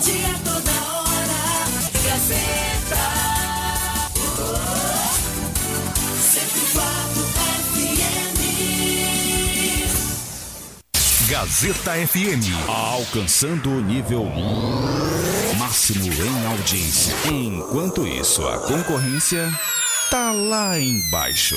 dia, toda hora. Gazeta. Sempre quatro FM. Gazeta FM. Alcançando o nível máximo em audiência. Enquanto isso, a concorrência tá lá embaixo.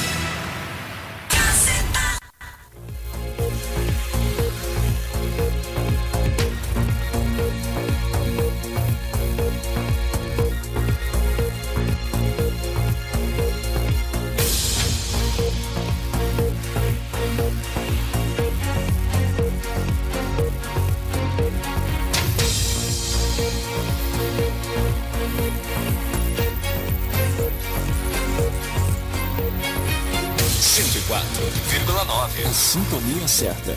Certa.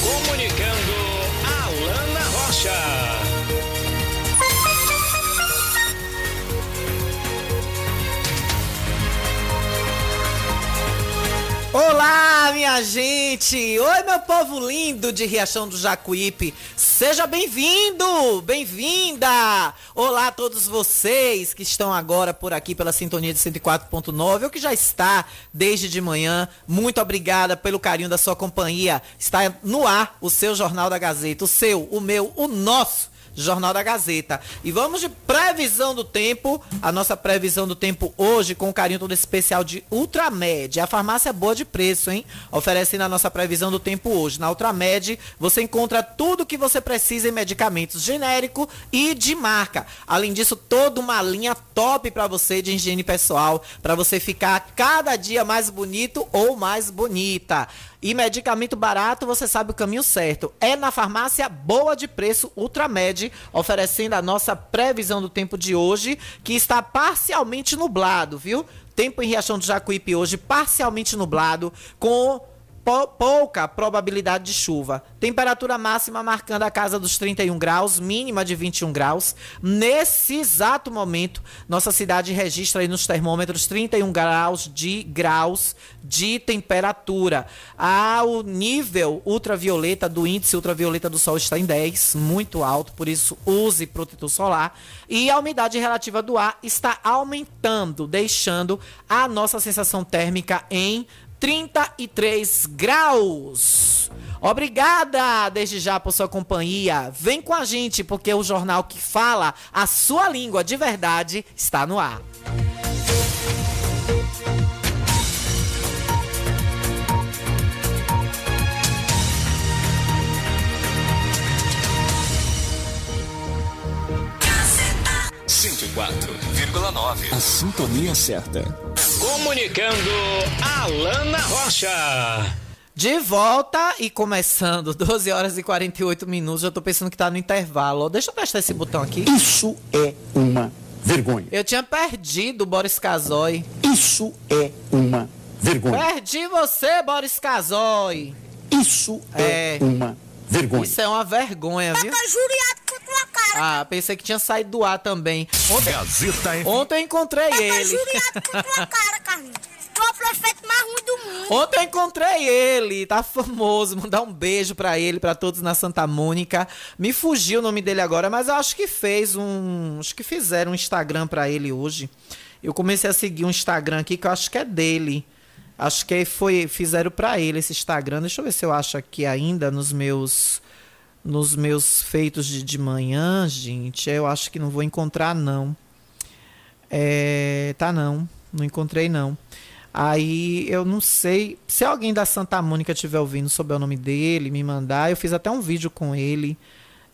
Comunicando Alana Rocha. Olá, minha gente! Oi, meu povo lindo de Riachão do Jacuípe! Seja bem-vindo! Bem-vinda! Olá a todos vocês que estão agora por aqui pela sintonia de 104.9 ou que já está desde de manhã. Muito obrigada pelo carinho da sua companhia. Está no ar o seu Jornal da Gazeta, o seu, o meu, o nosso Jornal da Gazeta. E vamos de previsão do tempo. A nossa previsão do tempo hoje, com o carinho todo especial de Ultramed. A farmácia é boa de preço, hein? Oferecendo a nossa previsão do tempo hoje. Na Ultramed, você encontra tudo que você precisa em medicamentos genérico e de marca. Além disso, toda uma linha top para você de higiene pessoal, para você ficar cada dia mais bonito ou mais bonita. E medicamento barato, você sabe o caminho certo. É na farmácia boa de preço Ultramed, oferecendo a nossa previsão do tempo de hoje, que está parcialmente nublado, viu? Tempo em Riachão do Jacuípe hoje parcialmente nublado, com pouca probabilidade de chuva. Temperatura máxima marcando a casa dos 31 graus, mínima de 21 graus. Nesse exato momento, nossa cidade registra aí nos termômetros 31 graus de graus de temperatura. Ah, o nível ultravioleta do índice ultravioleta do sol está em 10, muito alto, por isso use protetor solar. E a umidade relativa do ar está aumentando, deixando a nossa sensação térmica em 33 graus. Obrigada desde já por sua companhia. Vem com a gente porque o jornal que fala a sua língua de verdade está no ar. Gazeta. 104,9. A sintonia certa. Comunicando Alana Rocha. De volta e começando, 12 horas e 48 minutos. Já tô pensando que tá no intervalo. Deixa eu testar esse botão aqui. Isso é uma vergonha. Eu tinha perdido o Boris Casoy. Isso é uma vergonha. Perdi você, Boris Casoy. Isso é, É. uma vergonha. Isso é uma vergonha, viu? Juriado com tua cara. Ah, pensei que tinha saído do ar também. Ontem, Gazeta ontem eu encontrei ele. Juriado com tua cara, Carlinhos. Tu é o prefeito mais ruim do mundo. Ontem eu encontrei ele, tá famoso. Mandar um beijo pra ele, pra todos na Santa Mônica. Me fugiu o nome dele agora, mas eu acho que fez um. Acho que fizeram um Instagram pra ele hoje. Eu comecei a seguir um Instagram aqui que eu acho que é dele. Acho que foi fizeram pra ele esse Instagram. Deixa eu ver se eu acho aqui ainda nos meus nos meus feitos de, de manhã, gente. Eu acho que não vou encontrar não. É, tá não, não encontrei não. Aí eu não sei. Se alguém da Santa Mônica estiver ouvindo souber o nome dele, me mandar. Eu fiz até um vídeo com ele.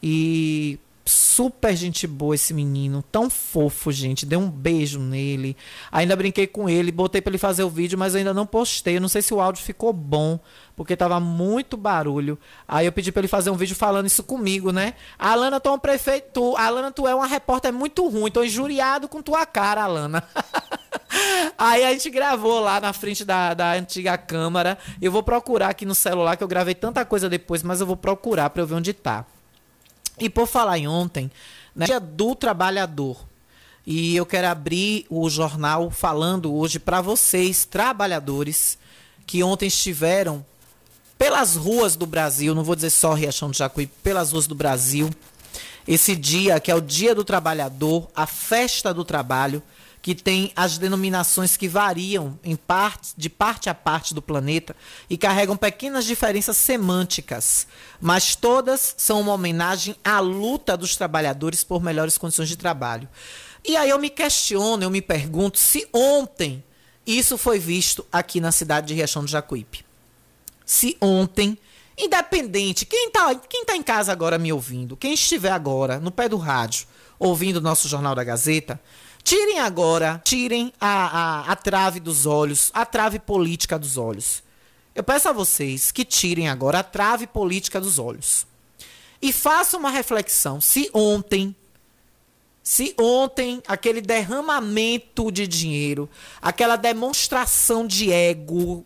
E super gente boa esse menino, tão fofo, gente. Dei um beijo nele. Ainda brinquei com ele, botei para ele fazer o vídeo, mas ainda não postei. não sei se o áudio ficou bom, porque tava muito barulho. Aí eu pedi para ele fazer um vídeo falando isso comigo, né? Alana, tu é um prefeito, Alana, tu é uma repórter muito ruim, tô injuriado com tua cara, Alana. Aí a gente gravou lá na frente da, da antiga câmara. Eu vou procurar aqui no celular, que eu gravei tanta coisa depois, mas eu vou procurar para eu ver onde tá. E por falar em ontem, né, dia do trabalhador. E eu quero abrir o jornal falando hoje para vocês, trabalhadores, que ontem estiveram pelas ruas do Brasil, não vou dizer só Riachão do Jacuí, pelas ruas do Brasil. Esse dia que é o Dia do Trabalhador, a festa do trabalho, que tem as denominações que variam em parte, de parte a parte do planeta e carregam pequenas diferenças semânticas, mas todas são uma homenagem à luta dos trabalhadores por melhores condições de trabalho. E aí eu me questiono, eu me pergunto se ontem isso foi visto aqui na cidade de Riachão do Jacuípe. Se ontem Independente, quem está quem tá em casa agora me ouvindo, quem estiver agora no pé do rádio ouvindo o nosso Jornal da Gazeta, Tirem agora, tirem a, a, a trave dos olhos, a trave política dos olhos. Eu peço a vocês que tirem agora a trave política dos olhos. E façam uma reflexão. Se ontem, se ontem aquele derramamento de dinheiro, aquela demonstração de ego,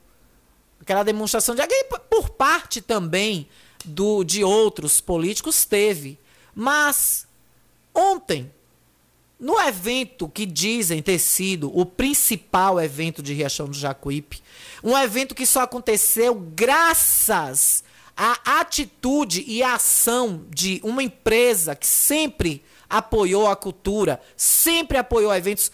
aquela demonstração de ego por parte também do de outros políticos teve, mas ontem no evento que dizem ter sido o principal evento de Riachão do Jacuípe, um evento que só aconteceu graças à atitude e à ação de uma empresa que sempre apoiou a cultura, sempre apoiou eventos.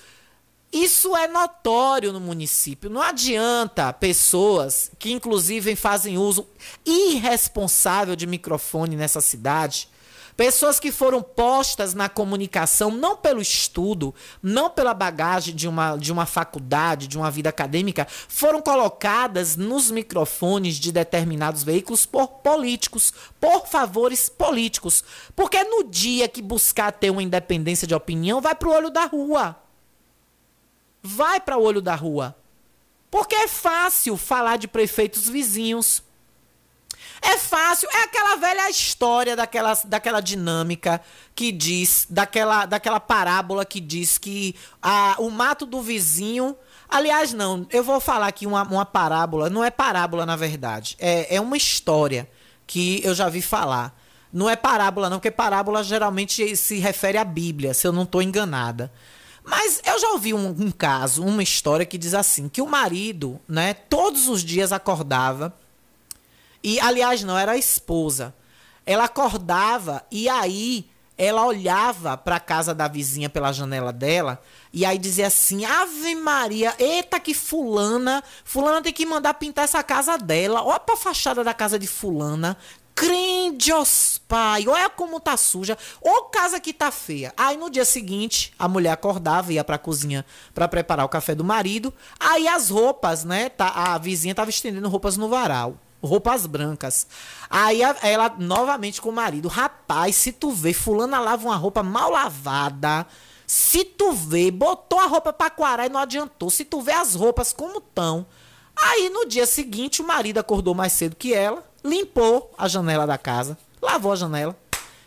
Isso é notório no município. Não adianta pessoas que, inclusive, fazem uso irresponsável de microfone nessa cidade Pessoas que foram postas na comunicação não pelo estudo, não pela bagagem de uma, de uma faculdade, de uma vida acadêmica, foram colocadas nos microfones de determinados veículos por políticos, por favores políticos. Porque no dia que buscar ter uma independência de opinião, vai para o olho da rua. Vai para o olho da rua. Porque é fácil falar de prefeitos vizinhos é fácil, é aquela velha história daquela, daquela dinâmica que diz, daquela, daquela parábola que diz que a, o mato do vizinho. Aliás, não, eu vou falar aqui uma, uma parábola, não é parábola na verdade, é, é uma história que eu já vi falar. Não é parábola, não, porque parábola geralmente se refere à Bíblia, se eu não estou enganada. Mas eu já ouvi um, um, caso, uma história que diz assim: que o marido, né, todos os dias acordava e, aliás, não, era a esposa. Ela acordava e aí ela olhava para a casa da vizinha pela janela dela e aí dizia assim: Ave Maria, eita que fulana, fulana tem que mandar pintar essa casa dela. Olha pra fachada da casa de fulana. Crendios, pai, olha como tá suja. Ô casa que tá feia. Aí no dia seguinte, a mulher acordava, ia pra cozinha para preparar o café do marido. Aí as roupas, né? Tá, a vizinha tava estendendo roupas no varal roupas brancas. Aí ela novamente com o marido, rapaz, se tu vê, fulana lava uma roupa mal lavada. Se tu vê, botou a roupa pra quarar e não adiantou. Se tu vê as roupas como estão. Aí no dia seguinte o marido acordou mais cedo que ela, limpou a janela da casa, lavou a janela.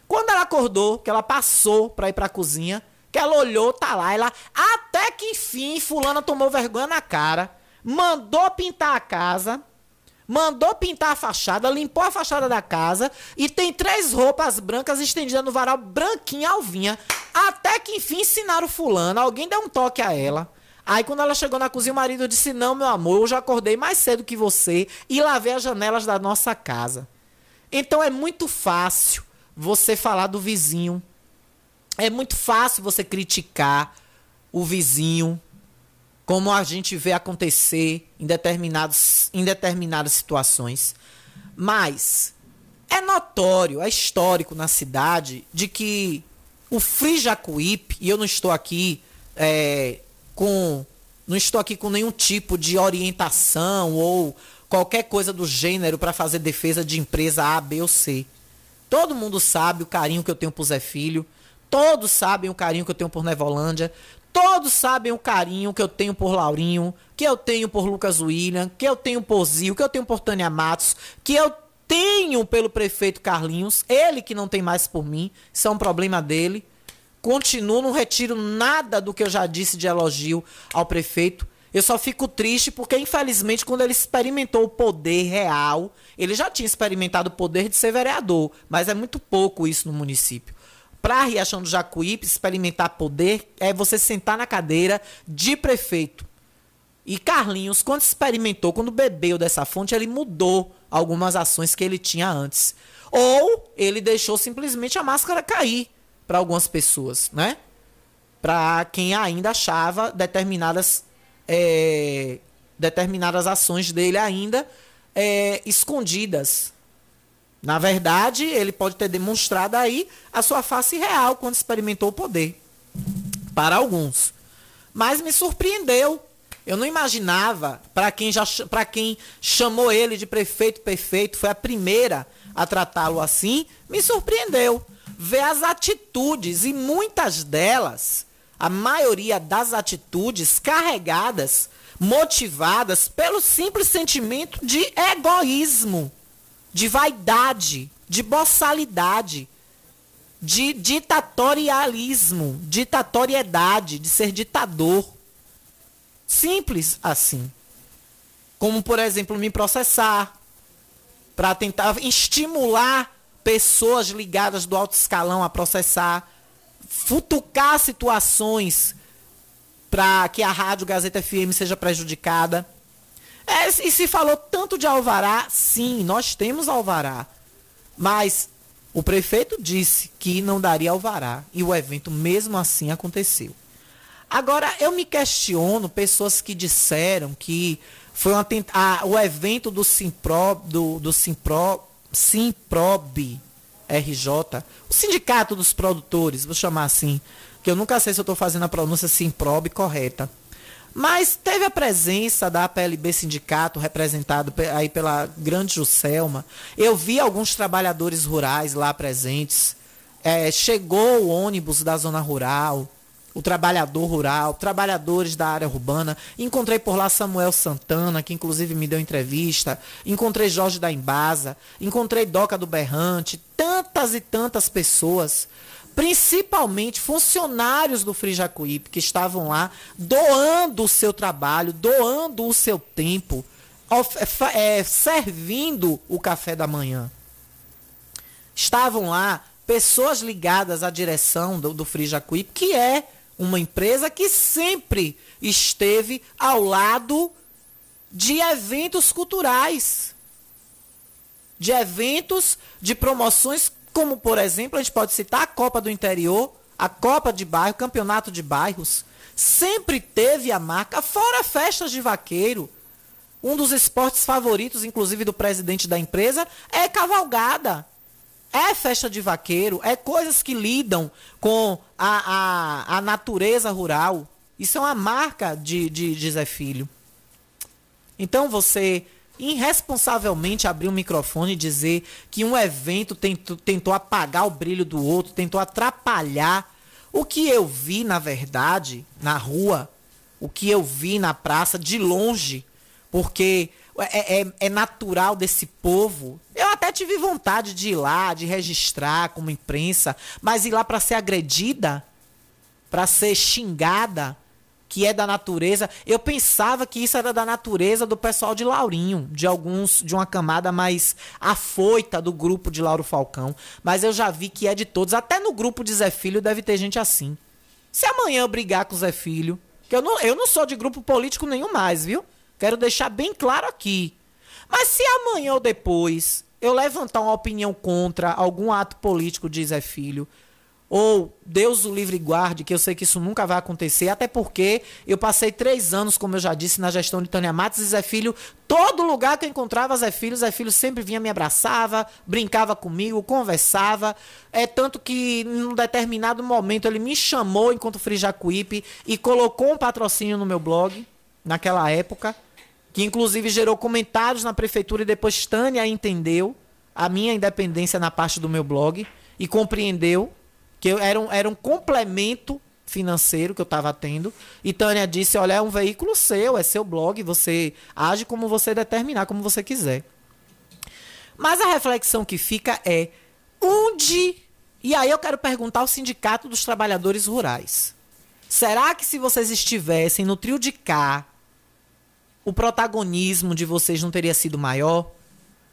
Quando ela acordou, que ela passou pra ir pra cozinha, que ela olhou, tá lá, ela até que enfim, fulana tomou vergonha na cara, mandou pintar a casa, mandou pintar a fachada, limpou a fachada da casa e tem três roupas brancas estendidas no varal, branquinha, alvinha. Até que enfim ensinaram fulano, alguém deu um toque a ela. Aí quando ela chegou na cozinha, o marido disse: Não, meu amor, eu já acordei mais cedo que você e lavei as janelas da nossa casa. Então é muito fácil você falar do vizinho. É muito fácil você criticar o vizinho, como a gente vê acontecer em, determinados, em determinadas situações. Mas é notório, é histórico na cidade de que o Free e eu não estou aqui é, com. Não estou aqui com nenhum tipo de orientação ou qualquer coisa do gênero para fazer defesa de empresa A, B ou C. Todo mundo sabe o carinho que eu tenho por Zé Filho. Todos sabem o carinho que eu tenho por Nevolândia. Todos sabem o carinho que eu tenho por Laurinho, que eu tenho por Lucas William, que eu tenho por Zil, que eu tenho por Tânia Matos, que eu tenho pelo prefeito Carlinhos, ele que não tem mais por mim, isso é um problema dele. Continuo, não retiro nada do que eu já disse de elogio ao prefeito. Eu só fico triste porque, infelizmente, quando ele experimentou o poder real, ele já tinha experimentado o poder de ser vereador, mas é muito pouco isso no município. Para Riachão do Jacuípe, experimentar poder é você sentar na cadeira de prefeito. E Carlinhos, quando experimentou, quando bebeu dessa fonte, ele mudou algumas ações que ele tinha antes. Ou ele deixou simplesmente a máscara cair para algumas pessoas, né? Para quem ainda achava determinadas, é, determinadas ações dele ainda é, escondidas. Na verdade, ele pode ter demonstrado aí a sua face real quando experimentou o poder. Para alguns. Mas me surpreendeu. Eu não imaginava, para quem já quem chamou ele de prefeito perfeito, foi a primeira a tratá-lo assim, me surpreendeu ver as atitudes e muitas delas, a maioria das atitudes carregadas, motivadas pelo simples sentimento de egoísmo de vaidade, de boçalidade, de ditatorialismo, ditatoriedade, de ser ditador. Simples assim. Como, por exemplo, me processar para tentar estimular pessoas ligadas do alto escalão a processar, futucar situações para que a Rádio Gazeta FM seja prejudicada. É, e se falou tanto de alvará, sim, nós temos alvará. Mas o prefeito disse que não daria alvará. E o evento mesmo assim aconteceu. Agora, eu me questiono pessoas que disseram que foi uma ah, o evento do Simpro, do, do Simpro, Simprob RJ, o sindicato dos produtores, vou chamar assim, que eu nunca sei se eu estou fazendo a pronúncia Simprob correta. Mas teve a presença da PLB Sindicato, representado aí pela grande Juscelma. Eu vi alguns trabalhadores rurais lá presentes. É, chegou o ônibus da zona rural, o trabalhador rural, trabalhadores da área urbana. Encontrei por lá Samuel Santana, que inclusive me deu entrevista. Encontrei Jorge da Embasa. Encontrei Doca do Berrante. Tantas e tantas pessoas principalmente funcionários do Frijacuípe que estavam lá doando o seu trabalho, doando o seu tempo, é, servindo o café da manhã. Estavam lá pessoas ligadas à direção do, do que é uma empresa que sempre esteve ao lado de eventos culturais, de eventos de promoções como, por exemplo, a gente pode citar a Copa do Interior, a Copa de Bairro, Campeonato de Bairros. Sempre teve a marca, fora festas de vaqueiro. Um dos esportes favoritos, inclusive, do presidente da empresa é cavalgada. É festa de vaqueiro, é coisas que lidam com a, a, a natureza rural. Isso é uma marca de, de, de Zé Filho. Então você irresponsavelmente abrir um microfone e dizer que um evento tentou, tentou apagar o brilho do outro, tentou atrapalhar. O que eu vi, na verdade, na rua, o que eu vi na praça, de longe, porque é, é, é, natural desse povo. Eu até tive vontade de ir lá, de registrar como imprensa, mas ir lá para ser agredida, para ser xingada, que é da natureza. Eu pensava que isso era da natureza do pessoal de Laurinho, de alguns, de uma camada mais afoita do grupo de Lauro Falcão. Mas eu já vi que é de todos. Até no grupo de Zé Filho deve ter gente assim. Se amanhã eu brigar com o Zé Filho, que eu não, eu não sou de grupo político nenhum mais, viu? Quero deixar bem claro aqui. Mas se amanhã ou depois eu levantar uma opinião contra algum ato político de Zé Filho, ou Deus o livre guarde, que eu sei que isso nunca vai acontecer, até porque eu passei três anos, como eu já disse, na gestão de Tânia Matos e Zé Filho. Todo lugar que eu encontrava Zé Filho, Zé Filho sempre vinha me abraçava, brincava comigo, conversava. É tanto que num determinado momento ele me chamou enquanto Frijacuípe e colocou um patrocínio no meu blog, naquela época, que inclusive gerou comentários na prefeitura e depois Tânia entendeu a minha independência na parte do meu blog e compreendeu que eu era um, era um complemento financeiro que eu estava tendo. E Tânia disse: Olha, é um veículo seu, é seu blog, você age como você determinar, como você quiser. Mas a reflexão que fica é: onde. E aí eu quero perguntar ao Sindicato dos Trabalhadores Rurais. Será que se vocês estivessem no trio de cá, o protagonismo de vocês não teria sido maior?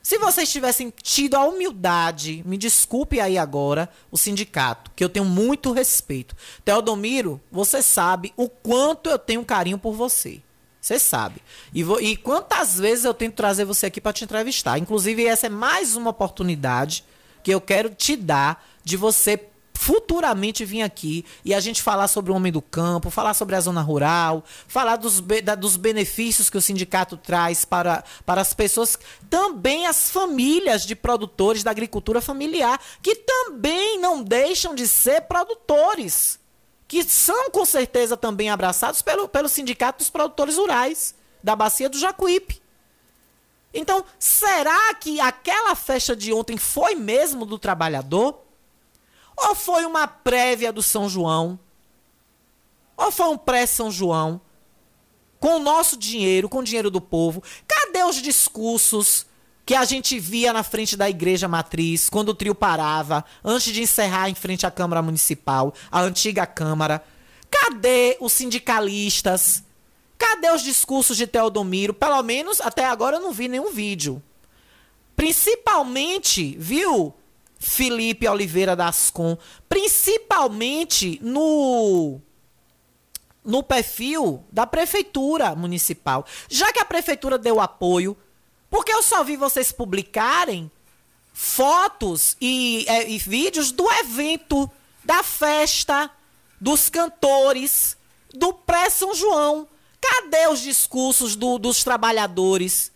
Se vocês tivessem tido a humildade, me desculpe aí agora, o sindicato, que eu tenho muito respeito. Teodomiro, você sabe o quanto eu tenho carinho por você. Você sabe. E, vou, e quantas vezes eu tento trazer você aqui para te entrevistar. Inclusive, essa é mais uma oportunidade que eu quero te dar de você futuramente vir aqui e a gente falar sobre o homem do campo, falar sobre a zona rural, falar dos, da, dos benefícios que o sindicato traz para, para as pessoas, também as famílias de produtores da agricultura familiar, que também não deixam de ser produtores, que são com certeza também abraçados pelo, pelo sindicato dos produtores rurais da bacia do Jacuípe. Então, será que aquela festa de ontem foi mesmo do trabalhador? Ou foi uma prévia do São João? Ou foi um pré-São João? Com o nosso dinheiro, com o dinheiro do povo. Cadê os discursos que a gente via na frente da igreja matriz, quando o trio parava, antes de encerrar em frente à Câmara Municipal, a antiga Câmara? Cadê os sindicalistas? Cadê os discursos de Teodomiro? Pelo menos até agora eu não vi nenhum vídeo. Principalmente, viu? Felipe Oliveira Dascon, principalmente no no perfil da prefeitura municipal. Já que a prefeitura deu apoio, porque eu só vi vocês publicarem fotos e, é, e vídeos do evento, da festa, dos cantores, do pré-São João. Cadê os discursos do, dos trabalhadores?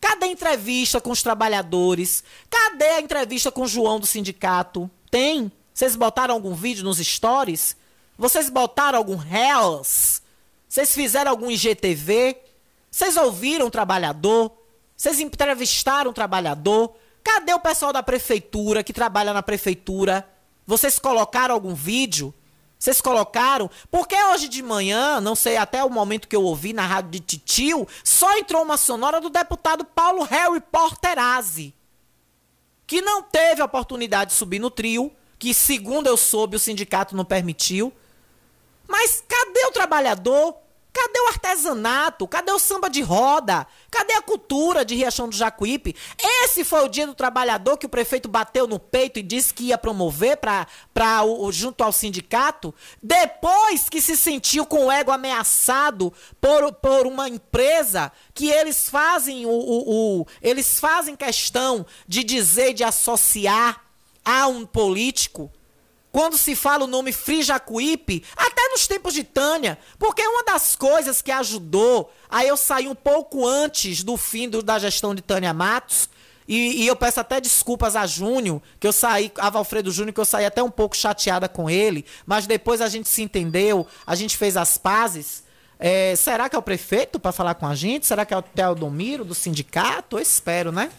Cadê a entrevista com os trabalhadores? Cadê a entrevista com o João do sindicato? Tem? Vocês botaram algum vídeo nos stories? Vocês botaram algum Reels? Vocês fizeram algum IGTV? Vocês ouviram o trabalhador? Vocês entrevistaram o trabalhador? Cadê o pessoal da prefeitura que trabalha na prefeitura? Vocês colocaram algum vídeo? Vocês colocaram? Porque hoje de manhã, não sei, até o momento que eu ouvi na rádio de Titio, só entrou uma sonora do deputado Paulo Harry Porterazzi, que não teve a oportunidade de subir no trio, que segundo eu soube o sindicato não permitiu. Mas cadê o trabalhador? Cadê o artesanato? Cadê o samba de roda? Cadê a cultura de Riachão do Jacuípe? Esse foi o dia do trabalhador que o prefeito bateu no peito e disse que ia promover para o, junto ao sindicato, depois que se sentiu com o ego ameaçado por, por uma empresa que eles fazem o, o, o eles fazem questão de dizer de associar a um político quando se fala o nome Frijacuípe, até nos tempos de Tânia, porque uma das coisas que ajudou a eu sair um pouco antes do fim do, da gestão de Tânia Matos, e, e, eu peço até desculpas a Júnior, que eu saí, a Valfredo Júnior, que eu saí até um pouco chateada com ele, mas depois a gente se entendeu, a gente fez as pazes. É, será que é o prefeito para falar com a gente? Será que é o Teodomiro do sindicato? Eu espero, né?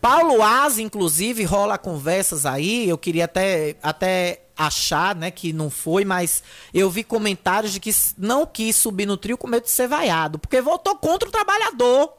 Paulo Asa, inclusive, rola conversas aí. Eu queria até, até achar, né, que não foi, mas eu vi comentários de que não quis subir no trio com medo de ser vaiado, porque votou contra o trabalhador.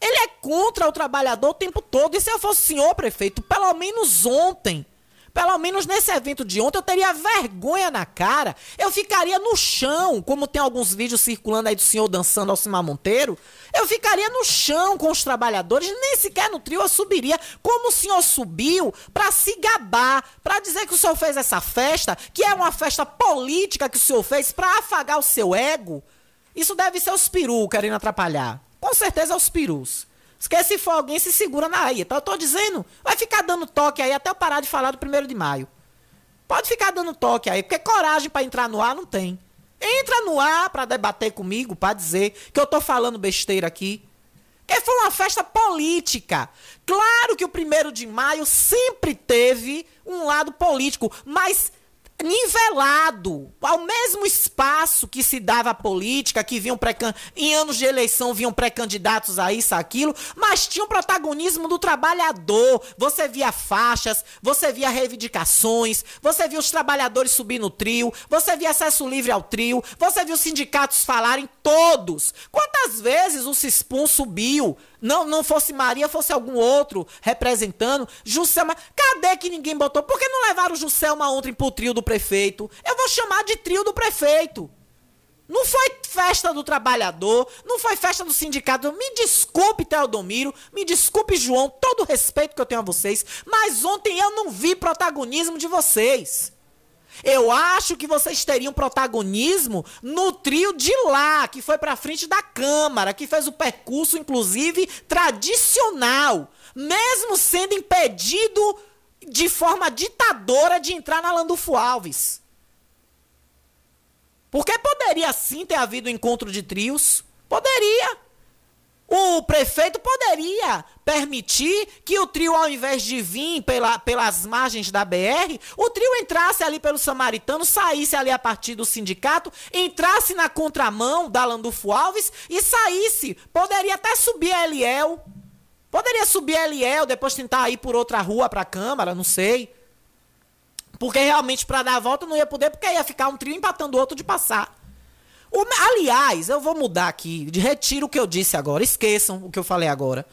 Ele é contra o trabalhador o tempo todo. E se eu fosse senhor prefeito, pelo menos ontem, pelo menos nesse evento de ontem eu teria vergonha na cara. Eu ficaria no chão, como tem alguns vídeos circulando aí do senhor dançando ao Cimar Monteiro. Eu ficaria no chão com os trabalhadores, nem sequer no trio eu subiria. Como o senhor subiu para se gabar, para dizer que o senhor fez essa festa, que é uma festa política que o senhor fez para afagar o seu ego. Isso deve ser os perus querendo atrapalhar. Com certeza é os perus. Esquece se for alguém, se segura na aí. Então eu tô dizendo, vai ficar dando toque aí até eu parar de falar do primeiro de maio. Pode ficar dando toque aí, porque coragem para entrar no ar não tem. Entra no ar para debater comigo, para dizer que eu tô falando besteira aqui. Que foi uma festa política. Claro que o primeiro de maio sempre teve um lado político, mas nivelado ao mesmo espaço que se dava à política, que vinham pré em anos de eleição vinham pré-candidatos a isso, aquilo, mas tinha o protagonismo do trabalhador. Você via faixas, você via reivindicações, você via os trabalhadores subir no trio, você via acesso livre ao trio, você via os sindicatos falarem todos. Quantas vezes o Cispum subiu não, não fosse Maria, fosse algum outro representando. Juscelma, cadê que ninguém botou? Por que não levaram o Juscelma ontem pro trio do prefeito? Eu vou chamar de trio do prefeito. Não foi festa do trabalhador, não foi festa do sindicato. Me desculpe, Teodomiro, me desculpe, João, todo o respeito que eu tenho a vocês, mas ontem eu não vi protagonismo de vocês. Eu acho que vocês teriam protagonismo no trio de lá, que foi para frente da Câmara, que fez o percurso, inclusive, tradicional, mesmo sendo impedido de forma ditadora de entrar na Landulfo Alves. Porque poderia sim ter havido encontro de trios. Poderia. O prefeito poderia permitir que o trio, ao invés de vir pela, pelas margens da BR, o trio entrasse ali pelo Samaritano, saísse ali a partir do sindicato, entrasse na contramão da Landulfo Alves e saísse. Poderia até subir a Eliel. Poderia subir Eliel, depois tentar ir por outra rua para a Câmara, não sei. Porque realmente para dar a volta não ia poder, porque ia ficar um trio empatando o outro de passar. O, aliás, eu vou mudar aqui, de retiro o que eu disse agora, esqueçam o que eu falei agora.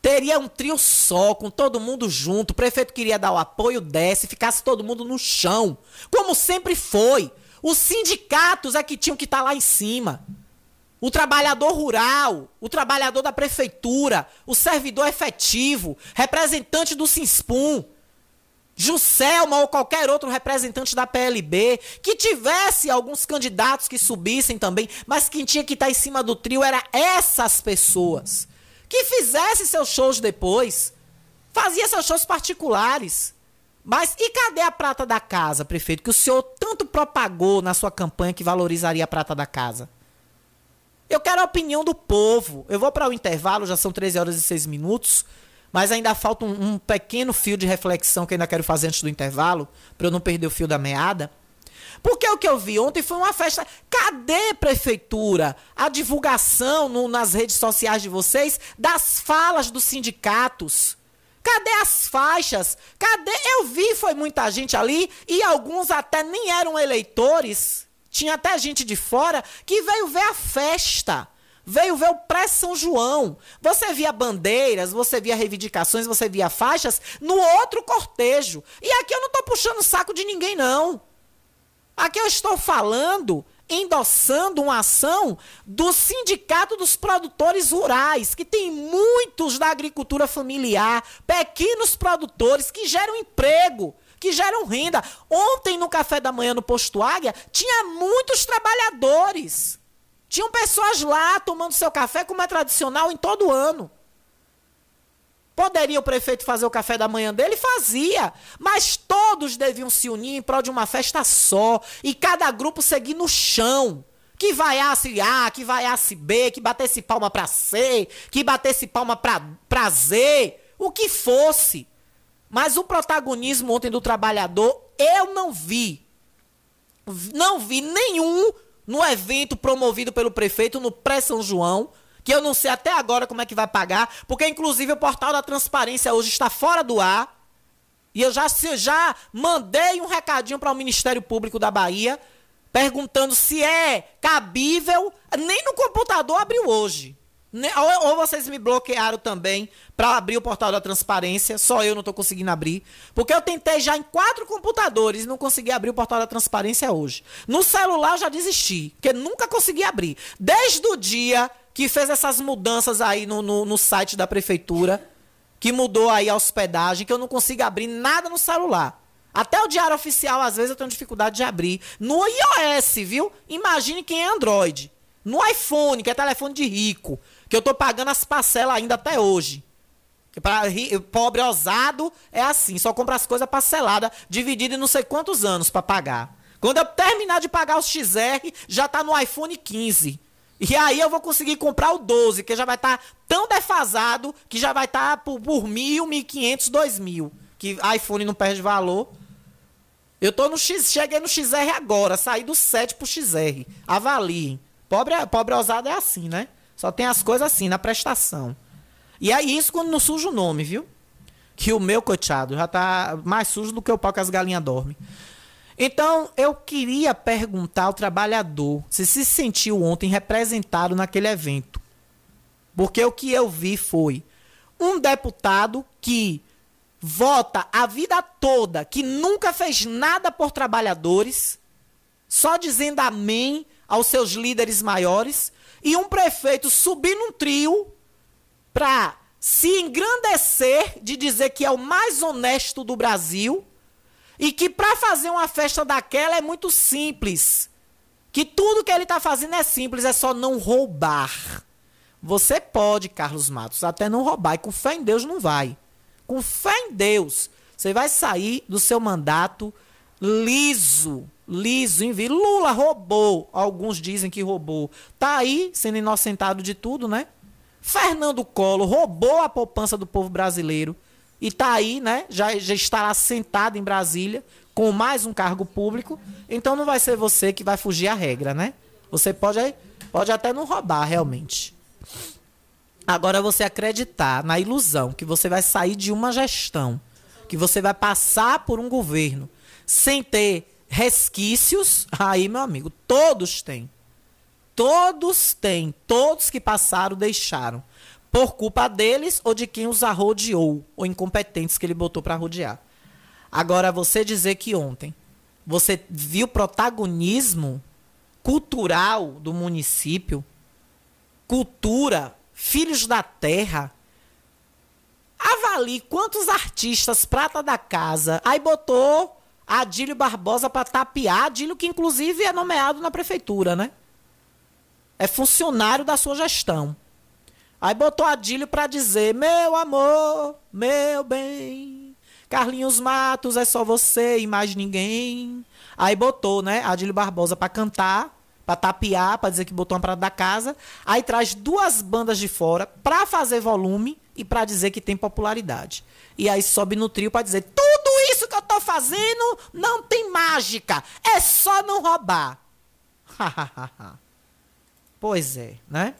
Teria um trio só, com todo mundo junto. O prefeito queria dar o apoio, desce, ficasse todo mundo no chão. Como sempre foi. Os sindicatos é que tinham que estar tá lá em cima. O trabalhador rural, o trabalhador da prefeitura, o servidor efetivo, representante do SINSPUM. Juscelma ou qualquer outro representante da PLB, que tivesse alguns candidatos que subissem também, mas quem tinha que estar em cima do trio era essas pessoas. Que fizesse seus shows depois, fazia seus shows particulares. Mas e cadê a prata da casa, prefeito, que o senhor tanto propagou na sua campanha que valorizaria a prata da casa? Eu quero a opinião do povo. Eu vou para o intervalo, já são 13 horas e 6 minutos. Mas ainda falta um, um pequeno fio de reflexão que ainda quero fazer antes do intervalo, para eu não perder o fio da meada. Porque o que eu vi ontem foi uma festa. Cadê, prefeitura, a divulgação no, nas redes sociais de vocês das falas dos sindicatos? Cadê as faixas? Cadê? Eu vi, foi muita gente ali e alguns até nem eram eleitores. Tinha até gente de fora que veio ver a festa veio ver o pré-São João. Você via bandeiras, você via reivindicações, você via faixas no outro cortejo. E aqui eu não estou puxando o saco de ninguém, não. Aqui eu estou falando, endossando uma ação do Sindicato dos Produtores Rurais, que tem muitos da agricultura familiar, pequenos produtores que geram emprego que geram renda. Ontem, no café da manhã no Posto Águia, tinha muitos trabalhadores tinham pessoas lá tomando seu café, como é tradicional em todo ano. Poderia o prefeito fazer o café da manhã dele? Fazia. Mas todos deviam se unir em prol de uma festa só. E cada grupo seguir no chão. Que vaiasse A, que vaiasse B, que batesse palma para C, que batesse palma para Z. O que fosse. Mas o protagonismo ontem do trabalhador, eu não vi. Não vi nenhum no evento promovido pelo prefeito no pré-São João, que eu não sei até agora como é que vai pagar, porque inclusive o portal da transparência hoje está fora do ar. E eu já, já mandei um recadinho para o Ministério Público da Bahia, perguntando se é cabível. Nem no computador abriu hoje. Ou, ou vocês me bloquearam também para abrir o portal da transparência, só eu não estou conseguindo abrir. Porque eu tentei já em quatro computadores e não consegui abrir o portal da transparência hoje. No celular eu já desisti, porque nunca consegui abrir. Desde o dia que fez essas mudanças aí no, no, no site da prefeitura, que mudou aí a hospedagem, que eu não consigo abrir nada no celular. Até o diário oficial, às vezes, eu tenho dificuldade de abrir. No iOS, viu? Imagine quem é Android. No iPhone, que é telefone de rico. Que eu tô pagando as parcelas ainda até hoje. Pobre ousado é assim, só compra as coisas parceladas, dividido em não sei quantos anos para pagar. Quando eu terminar de pagar os XR, já tá no iPhone 15. E aí eu vou conseguir comprar o 12, que já vai estar tá tão defasado que já vai estar tá por, por mil, mil quinhentos, dois mil. Que iPhone não perde valor. Eu tô no X, cheguei no XR agora, saí do 7 pro XR. Avaliem. Pobre, pobre ousado é assim, né? Só tem as coisas assim, na prestação. E é isso quando não suja o nome, viu? Que o meu, coitado, já tá mais sujo do que o pau que as galinhas dormem. Então, eu queria perguntar ao trabalhador se se sentiu ontem representado naquele evento. Porque o que eu vi foi um deputado que vota a vida toda, que nunca fez nada por trabalhadores, só dizendo amém aos seus líderes maiores, e um prefeito subir num trio para se engrandecer de dizer que é o mais honesto do Brasil e que para fazer uma festa daquela é muito simples. Que tudo que ele está fazendo é simples, é só não roubar. Você pode, Carlos Matos, até não roubar, e com fé em Deus não vai. Com fé em Deus, você vai sair do seu mandato liso, liso, em Lula roubou, alguns dizem que roubou. Tá aí sendo inocentado de tudo, né? Fernando Collor roubou a poupança do povo brasileiro e tá aí, né? Já, já estará sentado em Brasília com mais um cargo público. Então não vai ser você que vai fugir à regra, né? Você pode, pode até não roubar realmente. Agora você acreditar na ilusão que você vai sair de uma gestão, que você vai passar por um governo sem ter resquícios, aí, meu amigo, todos têm. Todos têm. Todos que passaram deixaram. Por culpa deles ou de quem os arrodeou, ou incompetentes que ele botou para rodear. Agora, você dizer que ontem você viu protagonismo cultural do município, cultura Filhos da Terra. Avalie quantos artistas prata da casa. Aí botou Adílio Barbosa para tapear. Adílio que inclusive é nomeado na prefeitura, né? É funcionário da sua gestão. Aí botou Adílio para dizer: "Meu amor, meu bem, Carlinhos Matos é só você e mais ninguém". Aí botou, né, Adílio Barbosa para cantar para tapear, para dizer que botou uma parada da casa. Aí traz duas bandas de fora para fazer volume e para dizer que tem popularidade. E aí sobe no trio para dizer: tudo isso que eu tô fazendo não tem mágica, é só não roubar. pois é, né?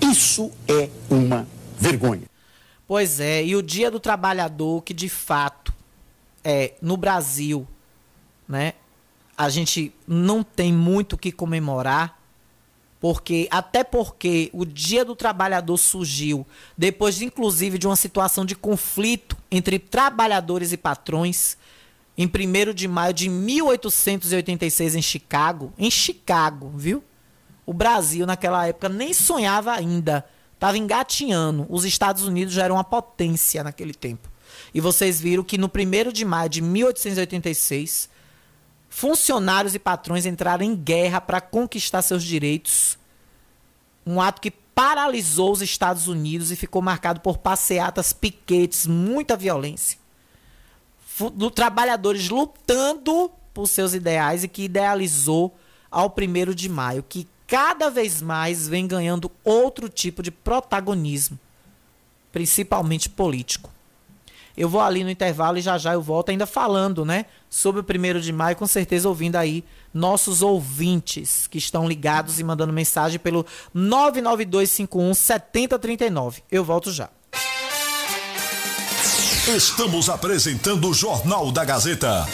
Isso é uma vergonha. Pois é, e o Dia do Trabalhador, que de fato é no Brasil, né, a gente não tem muito o que comemorar, porque até porque o Dia do Trabalhador surgiu depois, inclusive, de uma situação de conflito entre trabalhadores e patrões, em 1 de maio de 1886 em Chicago, em Chicago, viu? O Brasil naquela época nem sonhava ainda, estava engatinhando. Os Estados Unidos já eram uma potência naquele tempo. E vocês viram que no 1 de maio de 1886 funcionários e patrões entraram em guerra para conquistar seus direitos. Um ato que paralisou os Estados Unidos e ficou marcado por passeatas, piquetes, muita violência. Do trabalhadores lutando por seus ideais e que idealizou ao 1 de maio, que cada vez mais vem ganhando outro tipo de protagonismo, principalmente político. Eu vou ali no intervalo e já já eu volto ainda falando, né? Sobre o primeiro de maio, com certeza ouvindo aí nossos ouvintes que estão ligados e mandando mensagem pelo 99251 7039. Eu volto já. Estamos apresentando o Jornal da Gazeta.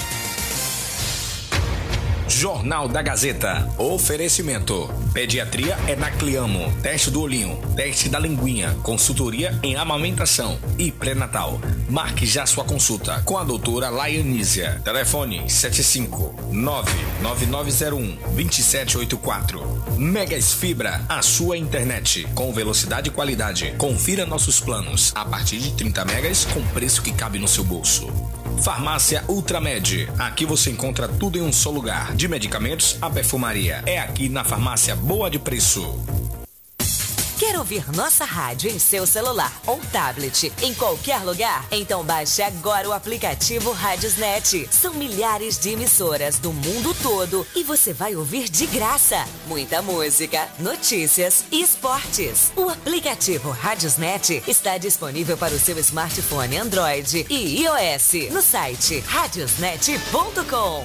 Jornal da Gazeta. Oferecimento. Pediatria é na Cliamo. Teste do olhinho. Teste da linguinha. Consultoria em amamentação e pré-natal. Marque já sua consulta com a doutora Laianísia. Telefone 75 99901 2784. Megas Fibra, a sua internet com velocidade e qualidade. Confira nossos planos a partir de 30 megas com preço que cabe no seu bolso. Farmácia Ultramed. Aqui você encontra tudo em um só lugar. De medicamentos a perfumaria. É aqui na Farmácia Boa de Preço. Quer ouvir nossa rádio em seu celular ou tablet, em qualquer lugar? Então baixe agora o aplicativo Rádiosnet. São milhares de emissoras do mundo todo e você vai ouvir de graça muita música, notícias e esportes. O aplicativo Rádiosnet está disponível para o seu smartphone Android e iOS no site radiosnet.com.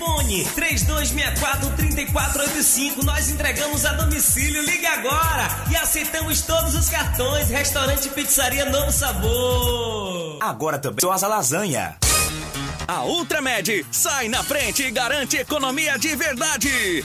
Hum, Fone 3264-3485. Nós entregamos a domicílio. Ligue agora e aceitamos todos os cartões. Restaurante Pizzaria Novo Sabor. Agora também são as lasanha. A Ultramed sai na frente e garante economia de verdade.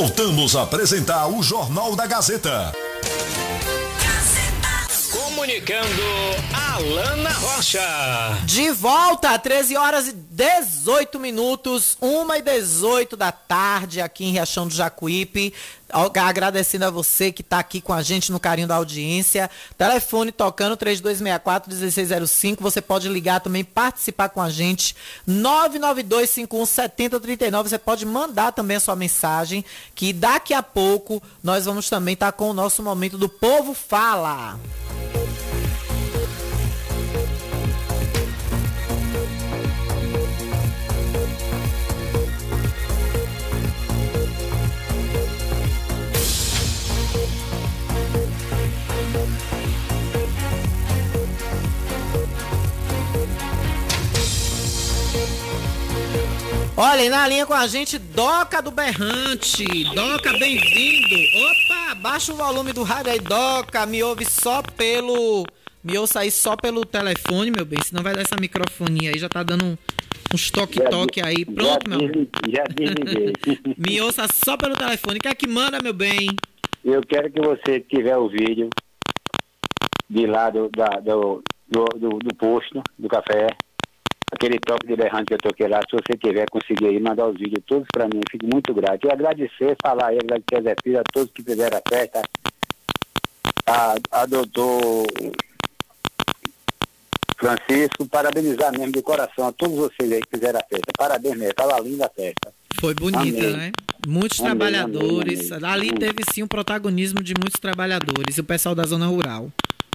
Voltamos a apresentar o Jornal da Gazeta. Comunicando Alana Rocha. De volta, 13 horas e 18 minutos, 1 e 18 da tarde, aqui em Riachão do Jacuípe. Agradecendo a você que está aqui com a gente no carinho da audiência. Telefone tocando 3264-1605. Você pode ligar também, participar com a gente. 992517039. Você pode mandar também a sua mensagem, que daqui a pouco nós vamos também estar com o nosso momento do Povo Fala. Olha, e na linha com a gente, Doca do Berrante. Doca, bem-vindo. Opa, baixa o volume do rádio aí, Doca. Me ouve só pelo. Me ouça aí só pelo telefone, meu bem. Senão vai dar essa microfonia aí. Já tá dando uns toque-toque aí. Pronto, já meu. Já desliguei. Me ouça só pelo telefone. Quer que manda, meu bem? Eu quero que você tiver o vídeo de lá do, da, do, do, do, do posto, do café. Aquele toque de berrante que eu toquei lá, se você tiver conseguir aí, mandar os vídeos todos para mim, fico muito grato. E agradecer, falar aí, agradecer a Zé Filho, a todos que fizeram a festa, a, a doutor Francisco, parabenizar mesmo de coração a todos vocês aí que fizeram a festa. Parabéns mesmo, estava linda a festa. Foi bonita, Amém. né? Muitos Amém, trabalhadores. amém. Ali teve sim um protagonismo de muitos trabalhadores. E o pessoal da zona rural.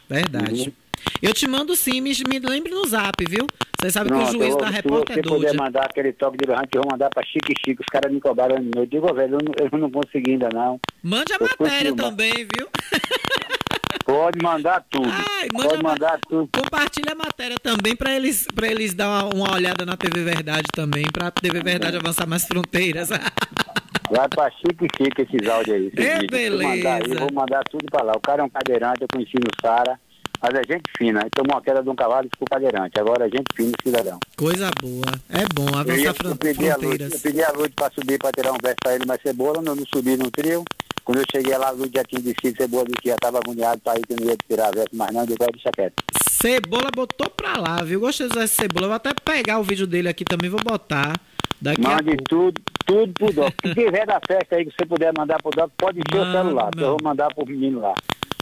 Verdade. Uhum. Eu te mando sim, me, me lembre no zap, viu? Você sabe que o Pronto, juiz eu- da se repórter é doido. puder mandar aquele toque de berrante, eu vou mandar para Chique Chique, os caras me cobraram no meu. Eu digo, "Ô, velho, eu não, eu não consegui ainda não. Mande a Eu matéria também, viu? Pode mandar tudo. Ai, manda Pode mandar tudo. Compartilha a matéria também pra eles, pra eles dar uma, uma olhada na TV Verdade também, pra TV Verdade avançar mais fronteiras. Vai pra Chique Chique esses áudios aí. esses É, vídeos. Se mandar beleza. eu vou mandar tudo pra lá. O cara é um cadeirante, eu conheci no Sara, mas é gente fina. Tomou uma queda de um cavalo e ficou cadeirante. Agora é gente fina, cidadão. Coisa boa. É bom Eu, avançar ia, eu, pedi a fronteiras. eu pedi a Lute pra subir pra tirar um verso pra ele, mas cebola, não, não subi no trio. Quando eu cheguei lá, a Lute já tinha descido, cebola disse que já tava agoniado pra ir que não ia tirar verso mais não, eu digo, deixa quieto. Cebola botou pra lá, viu? Gostei de usar esse cebola. Eu vou até pegar o vídeo dele aqui também, vou botar. Daqui a Mande tudo, tudo pro Doc. Se tiver da festa aí que você puder mandar pro Doc, pode encher o celular, eu vou mandar pro menino lá.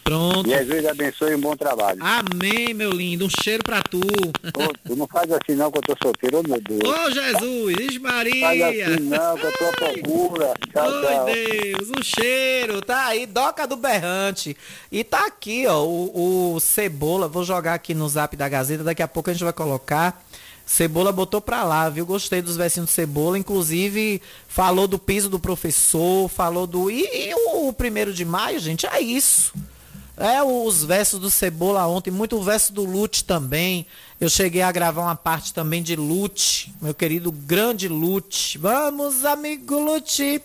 Pronto. Jesus abençoe um bom trabalho. Amém, meu lindo. Um cheiro pra tu. Ô, tu não faz assim não que eu tô solteiro, meu Deus. Ô, Jesus. Ixi, Maria. Faz assim não, que eu tô à procura. Tchau, tchau. Oi, Deus, um cheiro, tá aí, Doca do Berrante. E tá aqui, ó, o, o Cebola, vou jogar aqui no zap da Gazeta, daqui a pouco a gente vai colocar. Cebola botou pra lá, viu? Gostei dos versinhos de Cebola, inclusive falou do piso do professor, falou do... E, e o, o primeiro de maio, gente, é isso. É os versos do Cebola ontem, muito o verso do Lute também. Eu cheguei a gravar uma parte também de Lute, meu querido grande Lute. Vamos, amigo Lute.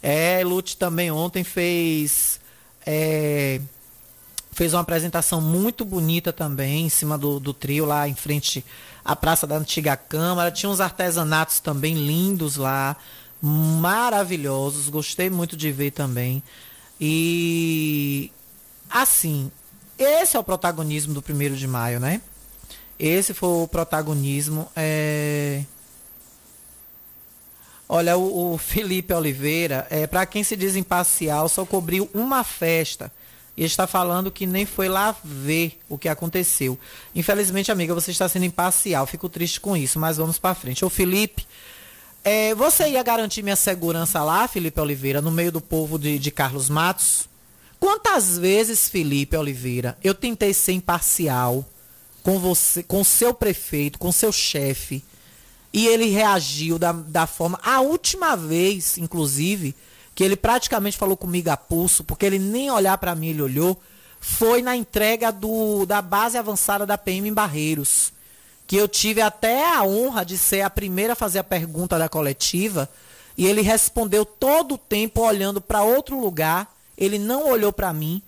É, Lute também ontem fez é, fez uma apresentação muito bonita também em cima do, do trio lá em frente à Praça da Antiga Câmara. Tinha uns artesanatos também lindos lá, maravilhosos. Gostei muito de ver também. E assim, esse é o protagonismo do primeiro de maio, né? Esse foi o protagonismo. É... Olha, o, o Felipe Oliveira, é, para quem se diz imparcial, só cobriu uma festa. E está falando que nem foi lá ver o que aconteceu. Infelizmente, amiga, você está sendo imparcial. Fico triste com isso, mas vamos para frente. Ô, Felipe, é, você ia garantir minha segurança lá, Felipe Oliveira, no meio do povo de, de Carlos Matos? Quantas vezes, Felipe Oliveira, eu tentei ser imparcial com você, com seu prefeito, com seu chefe, e ele reagiu da, da forma. A última vez, inclusive, que ele praticamente falou comigo a pulso, porque ele nem olhar para mim ele olhou, foi na entrega do, da base avançada da PM em Barreiros. Que eu tive até a honra de ser a primeira a fazer a pergunta da coletiva, e ele respondeu todo o tempo olhando para outro lugar. Ele não olhou para mim.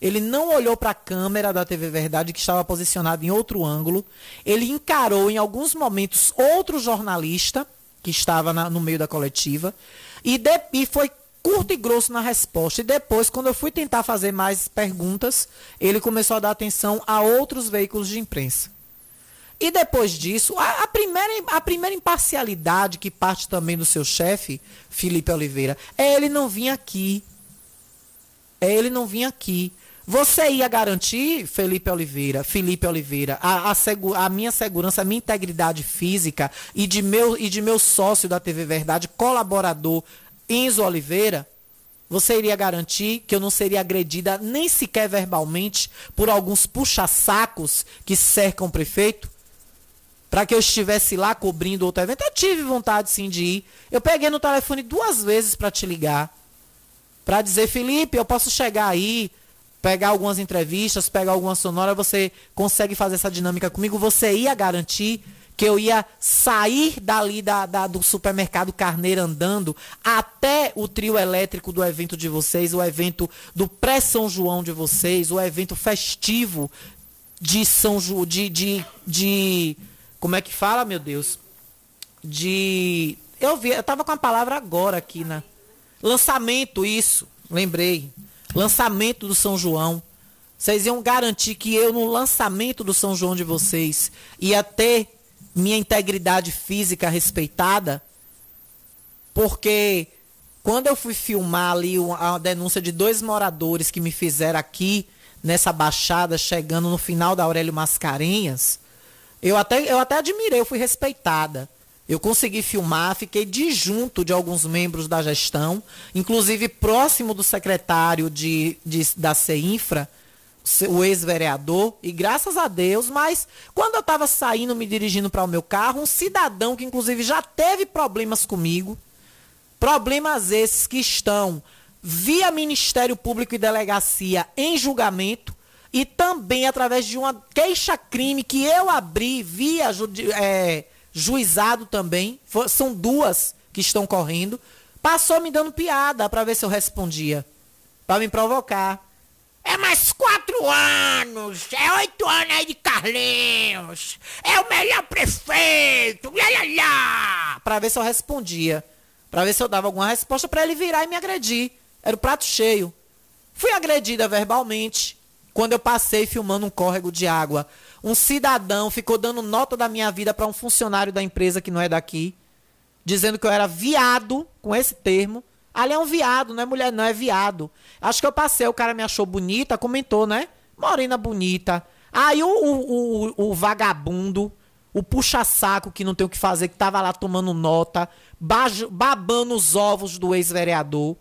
Ele não olhou para a câmera da TV Verdade, que estava posicionada em outro ângulo. Ele encarou em alguns momentos outro jornalista, que estava na- no meio da coletiva, e, de- e foi curto e grosso na resposta. E depois, quando eu fui tentar fazer mais perguntas, ele começou a dar atenção a outros veículos de imprensa. E depois disso, a, a primeira, a primeira imparcialidade que parte também do seu chefe, Felipe Oliveira, é ele não vir aqui. É ele não vir aqui. Você ia garantir, Felipe Oliveira, Felipe Oliveira, a, a, segu- a minha segurança, a minha integridade física e de, meu, e de meu sócio da TV Verdade, colaborador Enzo Oliveira? Você iria garantir que eu não seria agredida nem sequer verbalmente por alguns puxa-sacos que cercam o prefeito? Para que eu estivesse lá cobrindo outro evento? Eu tive vontade sim de ir. Eu peguei no telefone duas vezes para te ligar. Para dizer, Felipe, eu posso chegar aí, pegar algumas entrevistas, pegar alguma sonora, você consegue fazer essa dinâmica comigo? Você ia garantir que eu ia sair dali da, da, do supermercado Carneiro andando até o trio elétrico do evento de vocês, o evento do pré-São João de vocês, o evento festivo de São João, de, de, de, como é que fala, meu Deus? De, eu vi, eu tava com a palavra agora aqui, né? Lançamento, isso, lembrei. Lançamento do São João. Vocês iam garantir que eu, no lançamento do São João de vocês, ia ter minha integridade física respeitada, porque quando eu fui filmar ali a denúncia de dois moradores que me fizeram aqui nessa baixada, chegando no final da Aurélio Mascarenhas, eu até, eu até admirei, eu fui respeitada. Eu consegui filmar, fiquei de junto de alguns membros da gestão, inclusive próximo do secretário de, de da CEINFRA, o ex-vereador, e graças a Deus, mas quando eu estava saindo, me dirigindo para o meu carro, um cidadão que inclusive já teve problemas comigo, problemas esses que estão via Ministério Público e Delegacia em julgamento, e também através de uma queixa-crime que eu abri via é, juizado também, são duas que estão correndo, passou me dando piada para ver se eu respondia, para me provocar. É mais quatro anos. É oito anos aí de Carlinhos. É o melhor prefeito. Lá, lá, lá. Pra ver se eu respondia. Pra ver se eu dava alguma resposta para ele virar e me agredir. Era o prato cheio. Fui agredida verbalmente. Quando eu passei filmando um córrego de água. Um cidadão ficou dando nota da minha vida para um funcionário da empresa que não é daqui. Dizendo que eu era viado, com esse termo Ali é um viado, não é mulher, não, é viado. Acho que eu passei, o cara me achou bonita, comentou, né? Morena bonita. Aí o, o, o, o vagabundo, o puxa-saco que não tem o que fazer, que tava lá tomando nota, babando os ovos do ex-vereador.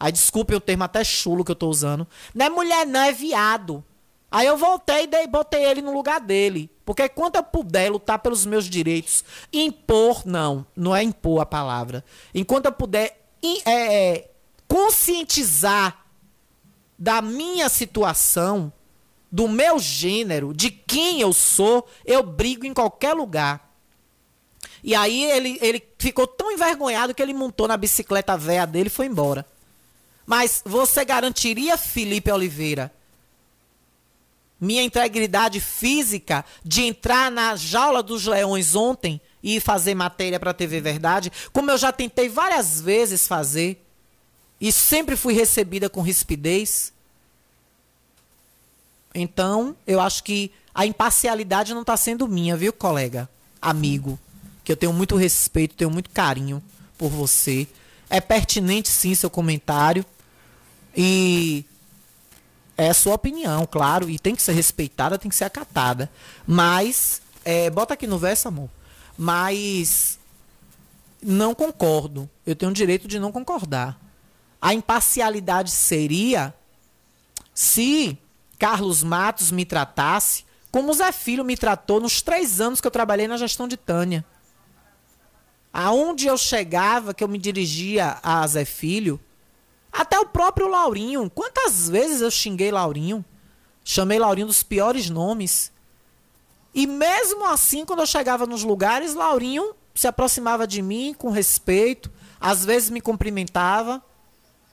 Aí desculpe o termo até chulo que eu tô usando. Não é mulher, não, é viado. Aí eu voltei e dei, botei ele no lugar dele. Porque quando eu puder lutar pelos meus direitos, impor, não, não é impor a palavra. Enquanto eu puder é, é, conscientizar da minha situação, do meu gênero, de quem eu sou, eu brigo em qualquer lugar. E aí ele, ele ficou tão envergonhado que ele montou na bicicleta velha dele e foi embora. Mas você garantiria, Felipe Oliveira, minha integridade física de entrar na jaula dos leões ontem e fazer matéria para a TV Verdade, como eu já tentei várias vezes fazer e sempre fui recebida com rispidez. Então, eu acho que a imparcialidade não está sendo minha, viu, colega? Amigo. Que eu tenho muito respeito, tenho muito carinho por você. É pertinente, sim, seu comentário. E é a sua opinião, claro. E tem que ser respeitada, tem que ser acatada. Mas, é, bota aqui no verso, amor. Mas não concordo. Eu tenho o direito de não concordar. A imparcialidade seria se Carlos Matos me tratasse como o Zé Filho me tratou nos três anos que eu trabalhei na gestão de Tânia. Aonde eu chegava, que eu me dirigia a Zé Filho, até o próprio Laurinho. Quantas vezes eu xinguei Laurinho? Chamei Laurinho dos piores nomes. E mesmo assim, quando eu chegava nos lugares, Laurinho se aproximava de mim com respeito, às vezes me cumprimentava,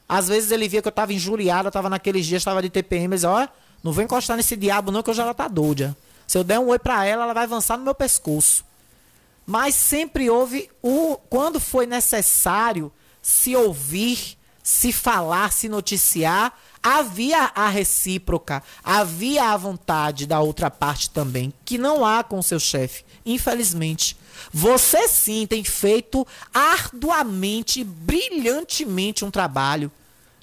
às vezes ele via que eu estava injuriado, eu estava naqueles dias, estava de TPM, dizia, ó, não vou encostar nesse diabo não, que hoje ela tá doida. Se eu der um oi para ela, ela vai avançar no meu pescoço. Mas sempre houve o quando foi necessário se ouvir, se falar, se noticiar, havia a recíproca, havia a vontade da outra parte também, que não há com seu chefe, infelizmente. Você sim tem feito arduamente, brilhantemente um trabalho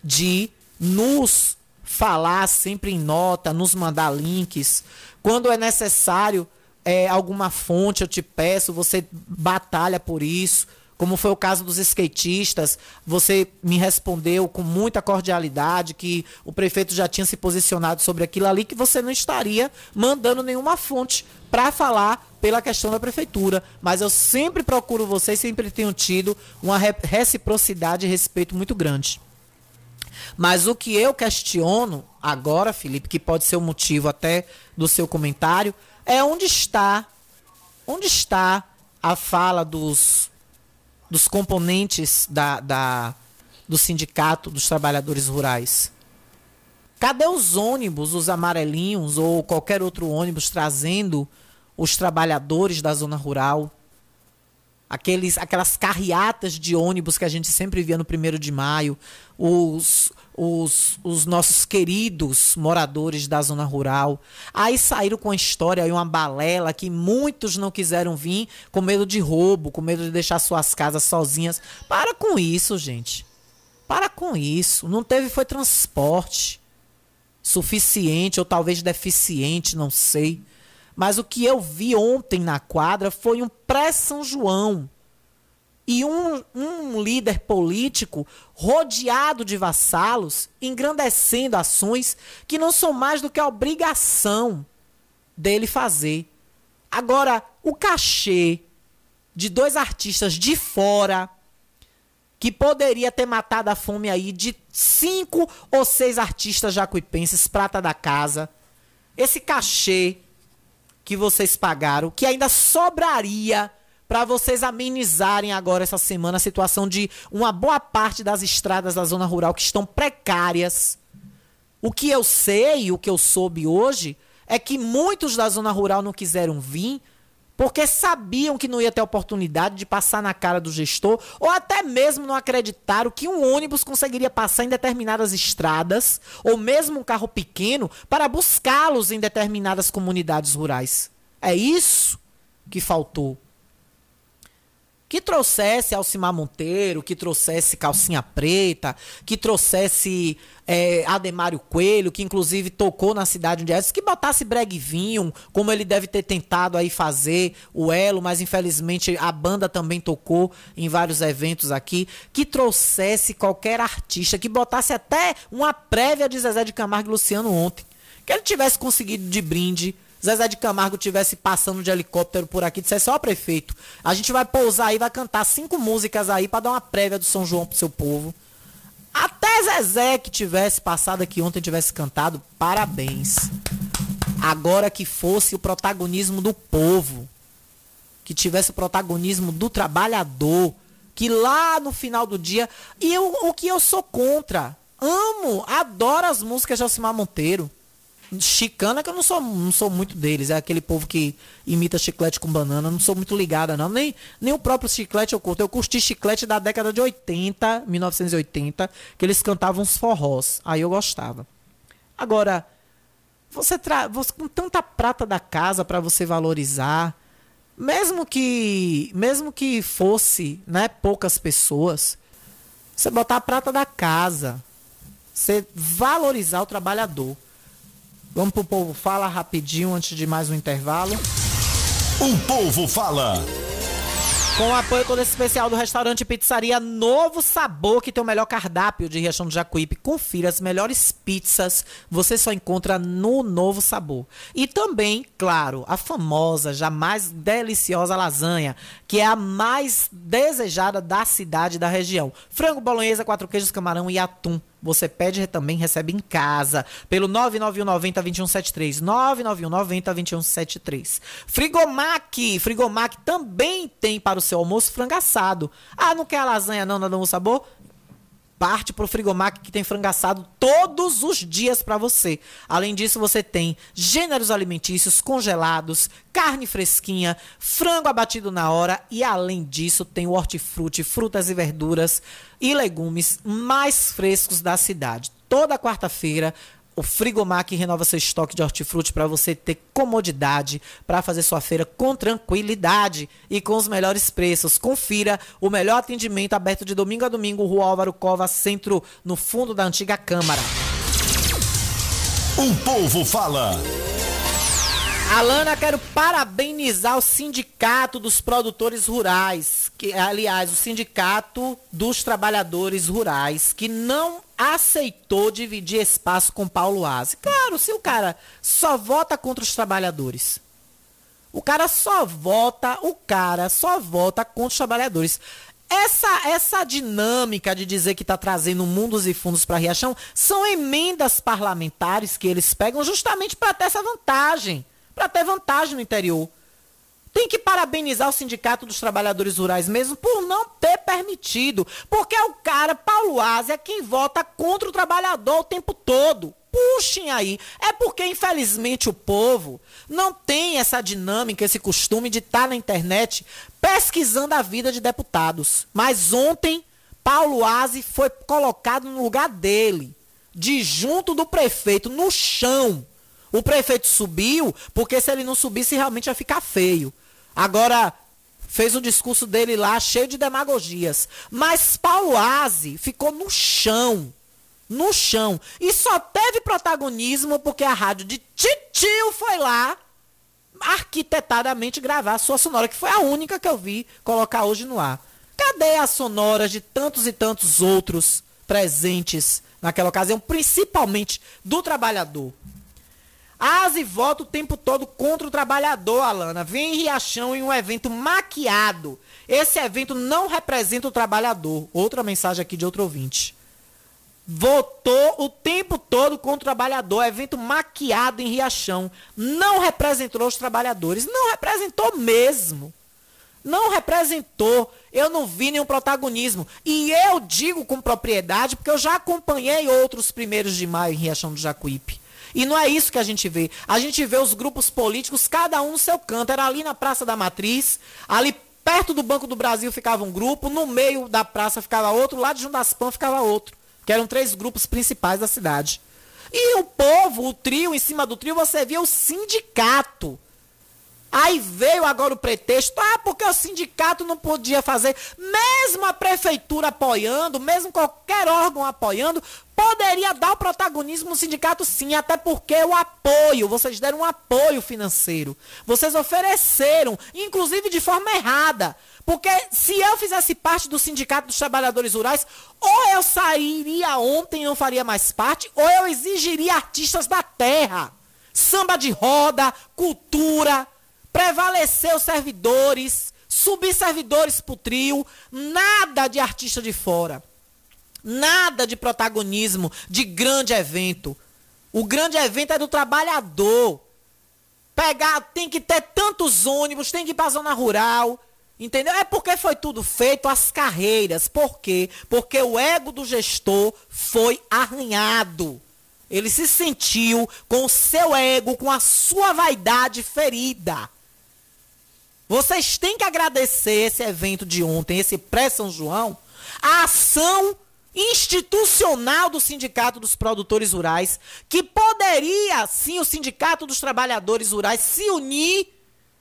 de nos falar sempre em nota, nos mandar links. Quando é necessário é, alguma fonte, eu te peço, você batalha por isso como foi o caso dos skatistas, você me respondeu com muita cordialidade que o prefeito já tinha se posicionado sobre aquilo ali, que você não estaria mandando nenhuma fonte para falar pela questão da prefeitura. Mas eu sempre procuro você e sempre tenho tido uma reciprocidade e respeito muito grande. Mas o que eu questiono agora, Felipe, que pode ser o motivo até do seu comentário, é onde está Onde está a fala dos, dos componentes da, da, do sindicato dos trabalhadores rurais? Cadê os ônibus, os amarelinhos ou qualquer outro ônibus trazendo os trabalhadores da zona rural? Aqueles, aquelas carreatas de ônibus que a gente sempre via no primeiro de maio, os, os, os nossos queridos moradores da zona rural. Aí saíram com a história aí, uma balela que muitos não quiseram vir com medo de roubo, com medo de deixar suas casas sozinhas. Para com isso, gente. Para com isso. Não teve foi transporte suficiente ou talvez deficiente, não sei. Mas o que eu vi ontem na quadra foi um pré-São João e um, um líder político rodeado de vassalos, engrandecendo ações que não são mais do que a obrigação dele fazer. Agora, o cachê de dois artistas de fora que poderia ter matado a fome aí de cinco ou seis artistas jacuipenses, prata da casa. Esse cachê que vocês pagaram, que ainda sobraria para vocês amenizarem agora essa semana a situação de uma boa parte das estradas da zona rural que estão precárias. O que eu sei, o que eu soube hoje, é que muitos da zona rural não quiseram vir porque sabiam que não ia ter oportunidade de passar na cara do gestor, ou até mesmo não acreditaram que um ônibus conseguiria passar em determinadas estradas, ou mesmo um carro pequeno, para buscá-los em determinadas comunidades rurais. É isso que faltou que trouxesse Alcimar Monteiro, que trouxesse Calcinha Preta, que trouxesse é, Ademário Coelho, que inclusive tocou na cidade onde é, que botasse Breguinho, como ele deve ter tentado aí fazer o Elo, mas infelizmente a banda também tocou em vários eventos aqui, que trouxesse qualquer artista, que botasse até uma prévia de Zezé de Camargo e Luciano ontem, que ele tivesse conseguido de brinde Zezé de Camargo tivesse passando de helicóptero por aqui, dissesse, ó, prefeito, a gente vai pousar aí, vai cantar cinco músicas aí para dar uma prévia do São João pro seu povo. Até Zezé que tivesse passado aqui ontem tivesse cantado, parabéns. Agora que fosse o protagonismo do povo, que tivesse o protagonismo do trabalhador, que lá no final do dia. E eu, o que eu sou contra. Amo, adoro as músicas de Alcimar Monteiro. Chicana que eu não sou, não sou muito deles. É aquele povo que imita chiclete com banana. Não sou muito ligada, não. Nem, nem o próprio chiclete eu curto. Eu curti chiclete da década de 80, 1980, que eles cantavam uns forrós. Aí eu gostava. Agora, você, tra você com tanta prata da casa para você valorizar, mesmo que mesmo que fosse, né, poucas pessoas, você botar a prata da casa, você valorizar o trabalhador. Vamos pro povo fala rapidinho antes de mais um intervalo. O povo fala. Com o apoio todo especial do restaurante Pizzaria Novo Sabor, que tem o melhor cardápio de Riachão do Jacuípe. Confira as melhores pizzas, você só encontra no Novo Sabor. E também, claro, a famosa, jamais deliciosa lasanha, que é a mais desejada da cidade e da região. Frango bolonhesa, quatro queijos, camarão e atum. Você pede também recebe em casa pelo 99190 2173. 99190 2173. Frigomac, Frigomac também tem para o seu almoço frango assado. Ah, não quer lasanha não, não um sabor? Parte pro Frigomac que tem frango assado todos os dias para você. Além disso, você tem gêneros alimentícios congelados, carne fresquinha, frango abatido na hora e além disso tem o hortifruti, frutas e verduras e legumes mais frescos da cidade. Toda quarta-feira o Frigomac renova seu estoque de hortifruti para você ter comodidade para fazer sua feira com tranquilidade e com os melhores preços. Confira o melhor atendimento aberto de domingo a domingo, Rua Álvaro Cova, centro, no fundo da antiga Câmara. O povo fala. Alana, quero parabenizar o Sindicato dos Produtores Rurais, que aliás, o Sindicato dos Trabalhadores Rurais, que não aceitou dividir espaço com Paulo Aze. Claro, se o cara só vota contra os trabalhadores. O cara só vota, o cara só vota contra os trabalhadores. Essa, essa dinâmica de dizer que está trazendo mundos e fundos para Riachão são emendas parlamentares que eles pegam justamente para ter essa vantagem para ter vantagem no interior. Tem que parabenizar o Sindicato dos Trabalhadores Rurais mesmo por não ter permitido. Porque é o cara, Paulo Ásia, quem vota contra o trabalhador o tempo todo. Puxem aí. É porque, infelizmente, o povo não tem essa dinâmica, esse costume de estar tá na internet pesquisando a vida de deputados. Mas ontem, Paulo Aze foi colocado no lugar dele, de junto do prefeito, no chão. O prefeito subiu, porque se ele não subisse, realmente ia ficar feio. Agora, fez o discurso dele lá cheio de demagogias. Mas Paulo Aze ficou no chão. No chão. E só teve protagonismo porque a rádio de Titio foi lá arquitetadamente gravar a sua sonora, que foi a única que eu vi colocar hoje no ar. Cadê as sonoras de tantos e tantos outros presentes naquela ocasião, principalmente do trabalhador? Asa vota o tempo todo contra o trabalhador, Alana. Vem em Riachão em um evento maquiado. Esse evento não representa o trabalhador. Outra mensagem aqui de outro ouvinte. Votou o tempo todo contra o trabalhador. Evento maquiado em Riachão. Não representou os trabalhadores. Não representou mesmo. Não representou. Eu não vi nenhum protagonismo. E eu digo com propriedade, porque eu já acompanhei outros primeiros de maio em Riachão do Jacuípe. E não é isso que a gente vê. A gente vê os grupos políticos, cada um no seu canto. Era ali na Praça da Matriz, ali perto do Banco do Brasil ficava um grupo, no meio da praça ficava outro, lá de Jundaspan ficava outro. Que eram três grupos principais da cidade. E o povo, o trio, em cima do trio, você via o sindicato. Aí veio agora o pretexto, ah, porque o sindicato não podia fazer, mesmo a prefeitura apoiando, mesmo qualquer órgão apoiando, poderia dar o protagonismo no sindicato sim, até porque o apoio, vocês deram um apoio financeiro. Vocês ofereceram, inclusive de forma errada. Porque se eu fizesse parte do Sindicato dos Trabalhadores Rurais, ou eu sairia ontem e não faria mais parte, ou eu exigiria artistas da terra. Samba de roda, cultura, prevalecer os servidores, subir servidores pro trio, nada de artista de fora. Nada de protagonismo de grande evento. O grande evento é do trabalhador. Pegar, tem que ter tantos ônibus, tem que ir pra zona rural. Entendeu? É porque foi tudo feito às carreiras. Por quê? Porque o ego do gestor foi arranhado. Ele se sentiu com o seu ego, com a sua vaidade ferida. Vocês têm que agradecer esse evento de ontem, esse pré-São João, a ação institucional do Sindicato dos Produtores Rurais, que poderia, sim, o Sindicato dos Trabalhadores Rurais se unir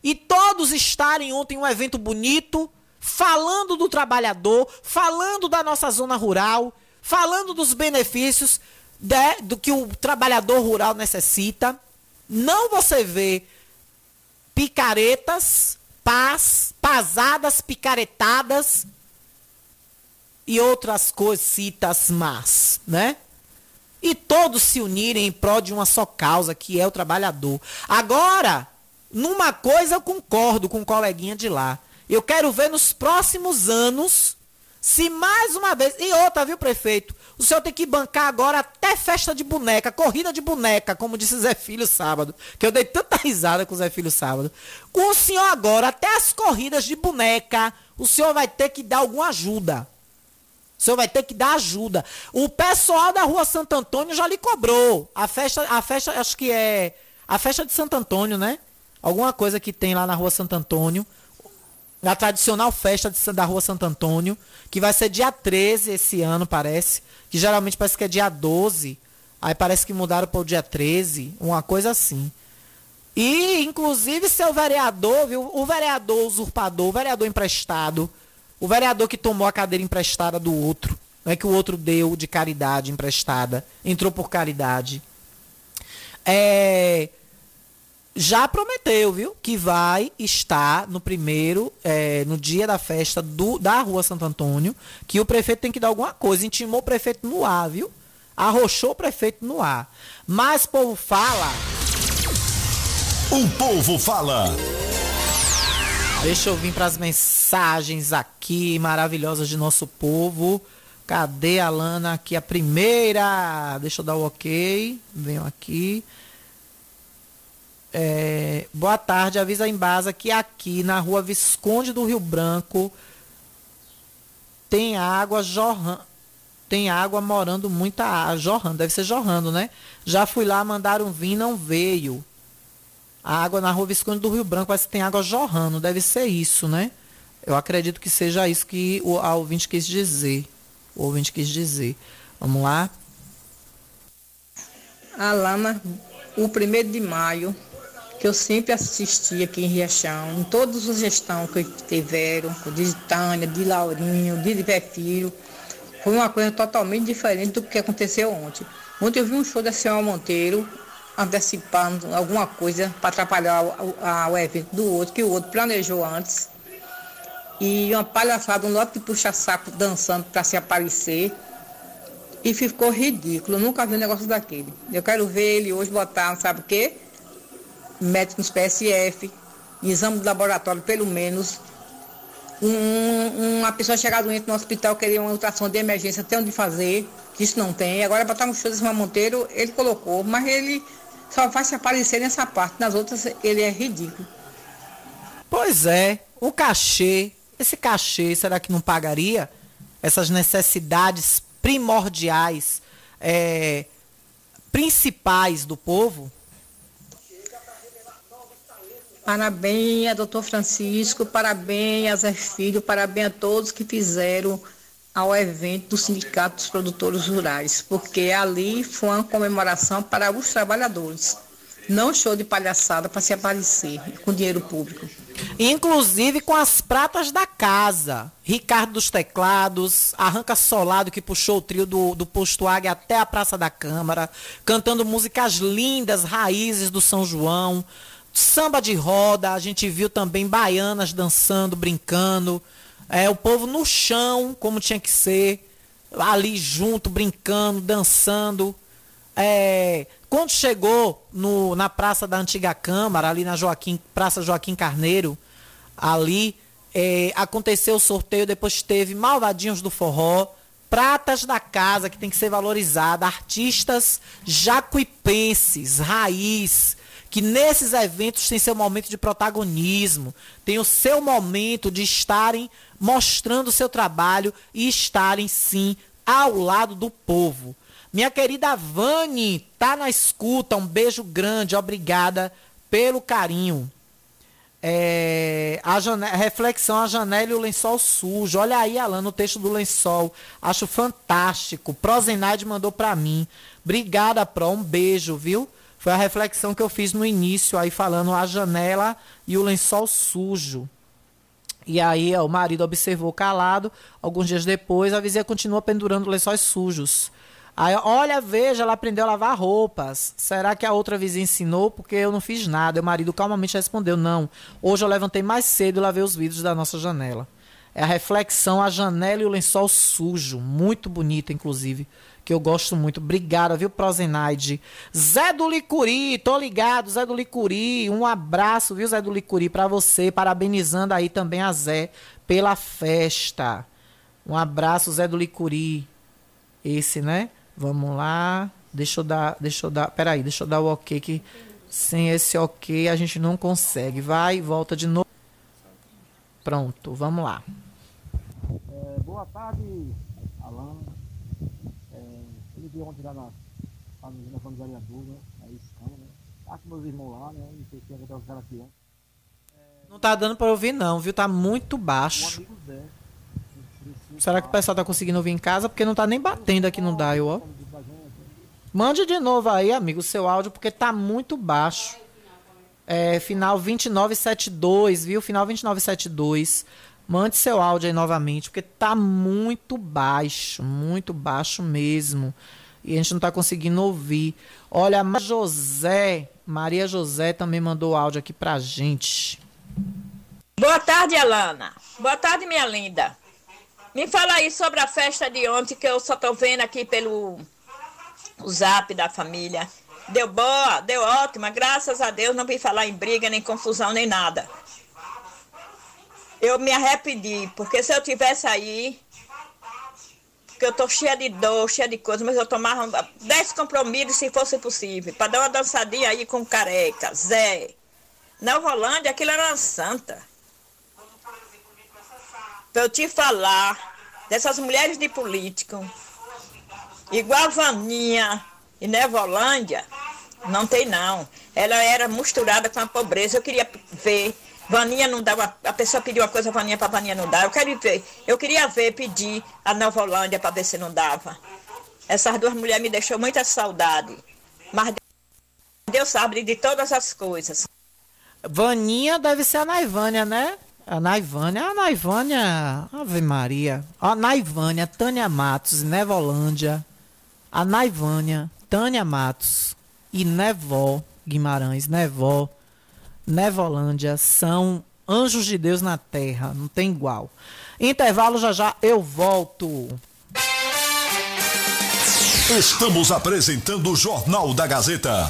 e todos estarem ontem em um evento bonito, falando do trabalhador, falando da nossa zona rural, falando dos benefícios de, do que o trabalhador rural necessita. Não você vê picaretas paz, pasadas, picaretadas e outras coisitas más, né? E todos se unirem em prol de uma só causa, que é o trabalhador. Agora, numa coisa eu concordo com o coleguinha de lá. Eu quero ver nos próximos anos se mais uma vez. E outra, viu, prefeito? O senhor tem que bancar agora até festa de boneca, corrida de boneca, como disse Zé Filho sábado. Que eu dei tanta risada com o Zé Filho sábado. Com o senhor agora, até as corridas de boneca, o senhor vai ter que dar alguma ajuda. O senhor vai ter que dar ajuda. O pessoal da rua Santo Antônio já lhe cobrou. A festa, a festa, acho que é. A festa de Santo Antônio, né? Alguma coisa que tem lá na rua Santo Antônio. Na tradicional festa de, da rua Santo Antônio. Que vai ser dia 13 esse ano, parece que geralmente parece que é dia 12, aí parece que mudaram para o dia 13, uma coisa assim. E, inclusive, seu vereador, viu? O vereador usurpador, o vereador emprestado, o vereador que tomou a cadeira emprestada do outro, não é que o outro deu de caridade emprestada, entrou por caridade. É, já prometeu, viu? Que vai estar no primeiro, é, no dia da festa do, da Rua Santo Antônio, que o prefeito tem que dar alguma coisa. Intimou o prefeito no ar, viu? Arrochou o prefeito no ar. Mas povo fala. O povo fala. Deixa eu vir para as mensagens aqui maravilhosas de nosso povo. Cadê a Lana aqui? A primeira. Deixa eu dar o ok. Venho aqui. É, boa tarde, avisa a Embasa que aqui na rua Visconde do Rio Branco tem água jorrando. Tem água morando muita água. Jorrando, deve ser jorrando, né? Já fui lá, mandaram vir, não veio. A água na rua Visconde do Rio Branco, parece que tem água jorrando. Deve ser isso, né? Eu acredito que seja isso que o a ouvinte quis dizer. O ouvinte quis dizer. Vamos lá. Alana, o primeiro de maio, que eu sempre assisti aqui em Riachão, em todas as gestões que tiveram, de Tânia, de Laurinho, de Filho, foi uma coisa totalmente diferente do que aconteceu ontem. Ontem eu vi um show da senhora Monteiro antecipando alguma coisa para atrapalhar o, o evento do outro, que o outro planejou antes. E uma palhaçada, um lote de puxa-saco dançando para se aparecer. E ficou ridículo. Eu nunca vi um negócio daquele. Eu quero ver ele hoje botar, sabe o quê? Médico nos PSF, exame de laboratório pelo menos. Um, uma pessoa chegar doente no hospital queria uma ultrassom de emergência, tem onde fazer, que isso não tem. Agora botar um show desse Monteiro, ele colocou, mas ele só vai se aparecer nessa parte, nas outras ele é ridículo. Pois é, o cachê, esse cachê, será que não pagaria essas necessidades primordiais, é, principais do povo? Parabéns a doutor Francisco, parabéns a Zé Filho, parabéns a todos que fizeram ao evento do Sindicato dos Produtores Rurais, porque ali foi uma comemoração para os trabalhadores. Não show de palhaçada para se aparecer com dinheiro público. Inclusive com as pratas da casa. Ricardo dos Teclados, Arranca Solado, que puxou o trio do, do Posto Águia até a Praça da Câmara, cantando músicas lindas, raízes do São João samba de roda, a gente viu também baianas dançando, brincando. É, o povo no chão, como tinha que ser, ali junto, brincando, dançando. É, quando chegou no, na Praça da Antiga Câmara, ali na Joaquim, Praça Joaquim Carneiro, ali é, aconteceu o sorteio, depois teve Malvadinhos do Forró, Pratas da Casa, que tem que ser valorizada, artistas jacuipenses, raiz, que nesses eventos tem seu momento de protagonismo, tem o seu momento de estarem mostrando o seu trabalho e estarem sim ao lado do povo. Minha querida Vani, tá na escuta, um beijo grande, obrigada pelo carinho. É, a janela, reflexão, a janela e o lençol sujo. Olha aí, Alan, no texto do lençol. Acho fantástico. Prozenaide mandou para mim. Obrigada, Pro. Um beijo, viu? Foi a reflexão que eu fiz no início, aí falando a janela e o lençol sujo. E aí ó, o marido observou calado. Alguns dias depois, a vizinha continua pendurando lençóis sujos. Aí, olha, veja, ela aprendeu a lavar roupas. Será que a outra vizinha ensinou? Porque eu não fiz nada. o marido calmamente respondeu: Não. Hoje eu levantei mais cedo e lavei os vidros da nossa janela. É a reflexão, a janela e o lençol sujo. Muito bonita, inclusive que eu gosto muito. Obrigada, viu, Prozenaide? Zé do Licuri, tô ligado, Zé do Licuri. Um abraço, viu, Zé do Licuri, para você. Parabenizando aí também a Zé pela festa. Um abraço, Zé do Licuri. Esse, né? Vamos lá. Deixa eu dar, deixa eu dar, peraí, deixa eu dar o ok que sem esse ok a gente não consegue. Vai, volta de novo. Pronto, vamos lá. É, boa tarde, ontem lá na, lá na vereadora, aí escama, né? Tá com meus irmãos lá, né? Não sei se vai os caras aqui, né? Não tá dando pra ouvir não, viu? Tá muito baixo. Um amigo Zé. Será que o pessoal tá conseguindo ouvir em casa? Porque não tá nem batendo aqui no dial, ó. Mande de novo aí, amigo, o seu áudio, porque tá muito baixo. É, final 2972, viu? Final 2972. Mande seu áudio aí novamente, porque tá muito baixo, muito baixo mesmo e a gente não está conseguindo ouvir. Olha, a José, Maria José também mandou áudio aqui pra gente. Boa tarde, Alana. Boa tarde, minha linda. Me fala aí sobre a festa de ontem que eu só tô vendo aqui pelo zap da família. Deu boa, deu ótima, graças a Deus não vi falar em briga, nem confusão, nem nada. Eu me arrependi, porque se eu tivesse aí, que eu tô cheia de dor, cheia de coisa, mas eu tomava 10 compromissos se fosse possível, para dar uma dançadinha aí com careca, Zé. Na Holândia, aquilo era uma santa. Pra eu te falar dessas mulheres de político, igual Vaninha e Nevolândia, não tem não. Ela era misturada com a pobreza. Eu queria ver. Vaninha não dava. A pessoa pediu uma coisa, Vaninha para Vaninha não dá. Eu quero ver. Eu queria ver, pedir a Nova Holândia para ver se não dava. Essas duas mulheres me deixou muita saudade. Mas Deus sabe de todas as coisas. Vaninha deve ser a Naivânia, né? A Naivânia, a Naivânia, Ave Maria. A Naivânia, Tânia Matos, Nevolândia. A Naivânia, Tânia Matos e Nevó Guimarães, Nevó, Nevolândia são anjos de Deus na terra, não tem igual. Intervalo já já eu volto. Estamos apresentando o Jornal da Gazeta.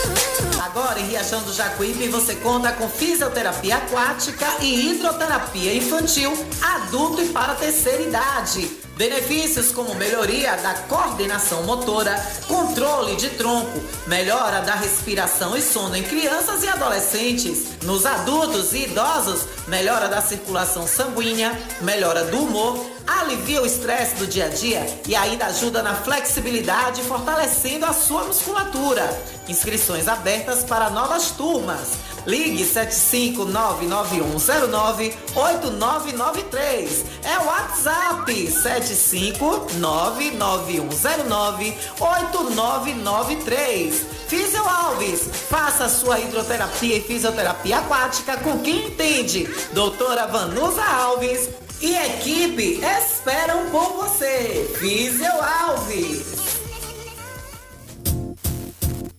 Agora em Riachão do Jacuípe você conta com fisioterapia aquática e hidroterapia infantil, adulto e para terceira idade. Benefícios como melhoria da coordenação motora, controle de tronco, melhora da respiração e sono em crianças e adolescentes. Nos adultos e idosos, melhora da circulação sanguínea, melhora do humor, alivia o estresse do dia a dia e ainda ajuda na flexibilidade, fortalecendo a sua musculatura. Inscrições abertas para novas turmas. Ligue 75991098993. É o WhatsApp 75991098993. Físio Alves, faça sua hidroterapia e fisioterapia aquática com quem entende. Doutora Vanusa Alves e equipe esperam por você. Físio Alves.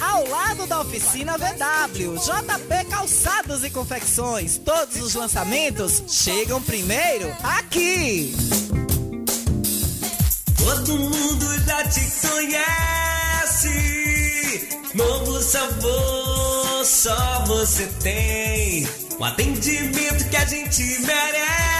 ao lado da oficina VW. JP Calçados e Confecções. Todos os lançamentos chegam primeiro aqui. Todo mundo já te conhece. Novo sabor, só você tem. O atendimento que a gente merece.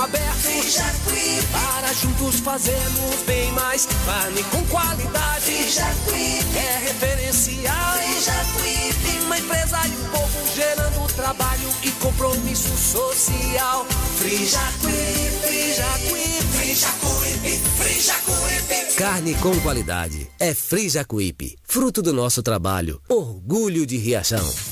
aberto. Para juntos fazermos bem mais. Carne com qualidade, é referencial. Uma empresa e um povo gerando trabalho e compromisso social. Frijacuípe, Frijacuípe, Frijacuípe, Frijacuípe. Carne com qualidade é Frijacuípe, fruto do nosso trabalho, orgulho de Riachão.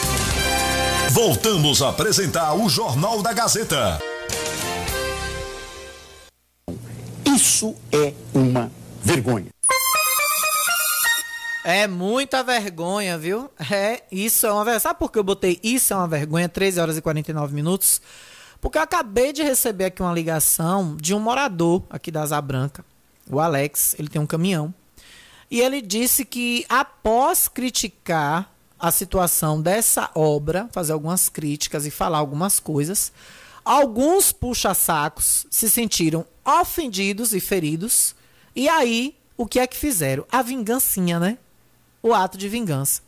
Voltamos a apresentar o Jornal da Gazeta. Isso é uma vergonha. É muita vergonha, viu? É, isso é uma vergonha. Sabe por que eu botei isso é uma vergonha, 13 horas e 49 minutos? Porque eu acabei de receber aqui uma ligação de um morador aqui da Asa Branca, o Alex, ele tem um caminhão. E ele disse que após criticar a situação dessa obra, fazer algumas críticas e falar algumas coisas. Alguns puxa-sacos se sentiram ofendidos e feridos. E aí, o que é que fizeram? A vingancinha, né? O ato de vingança.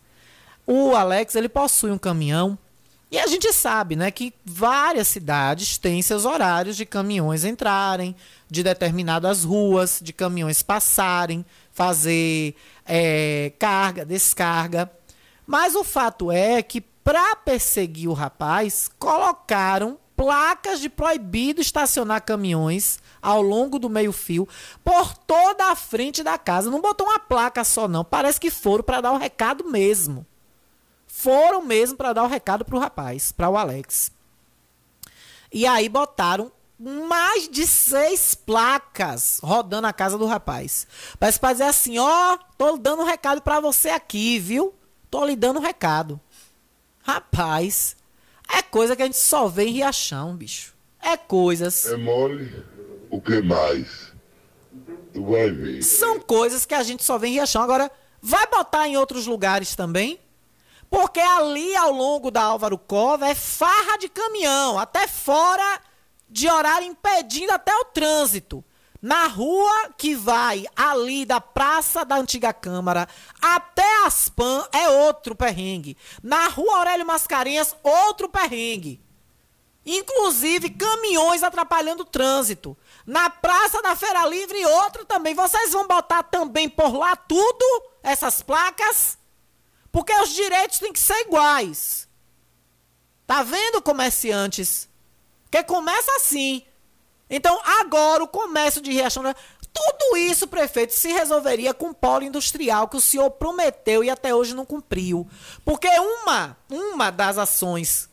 O Alex, ele possui um caminhão. E a gente sabe, né, que várias cidades têm seus horários de caminhões entrarem, de determinadas ruas, de caminhões passarem, fazer é, carga, descarga. Mas o fato é que, para perseguir o rapaz, colocaram placas de proibido estacionar caminhões ao longo do meio-fio por toda a frente da casa. Não botou uma placa só, não. Parece que foram para dar o recado mesmo. Foram mesmo para dar o recado para o rapaz, para o Alex. E aí botaram mais de seis placas rodando a casa do rapaz. Parece para dizer assim: ó, oh, tô dando um recado para você aqui, viu? Tô lhe dando um recado. Rapaz, é coisa que a gente só vê em Riachão, bicho. É coisas. É mole. O que mais? Tu vai ver. São coisas que a gente só vê em Riachão. Agora, vai botar em outros lugares também? Porque ali ao longo da Álvaro Cova é farra de caminhão, até fora de horário impedindo até o trânsito. Na rua que vai ali da Praça da Antiga Câmara até Aspan é outro perrengue. Na rua Aurélio Mascarenhas, outro perrengue. Inclusive caminhões atrapalhando o trânsito. Na Praça da Feira Livre, outro também. Vocês vão botar também por lá tudo, essas placas? Porque os direitos têm que ser iguais. Tá vendo, comerciantes? Que começa assim. Então, agora o comércio de Riachão. Tudo isso, prefeito, se resolveria com o polo industrial que o senhor prometeu e até hoje não cumpriu. Porque uma, uma das ações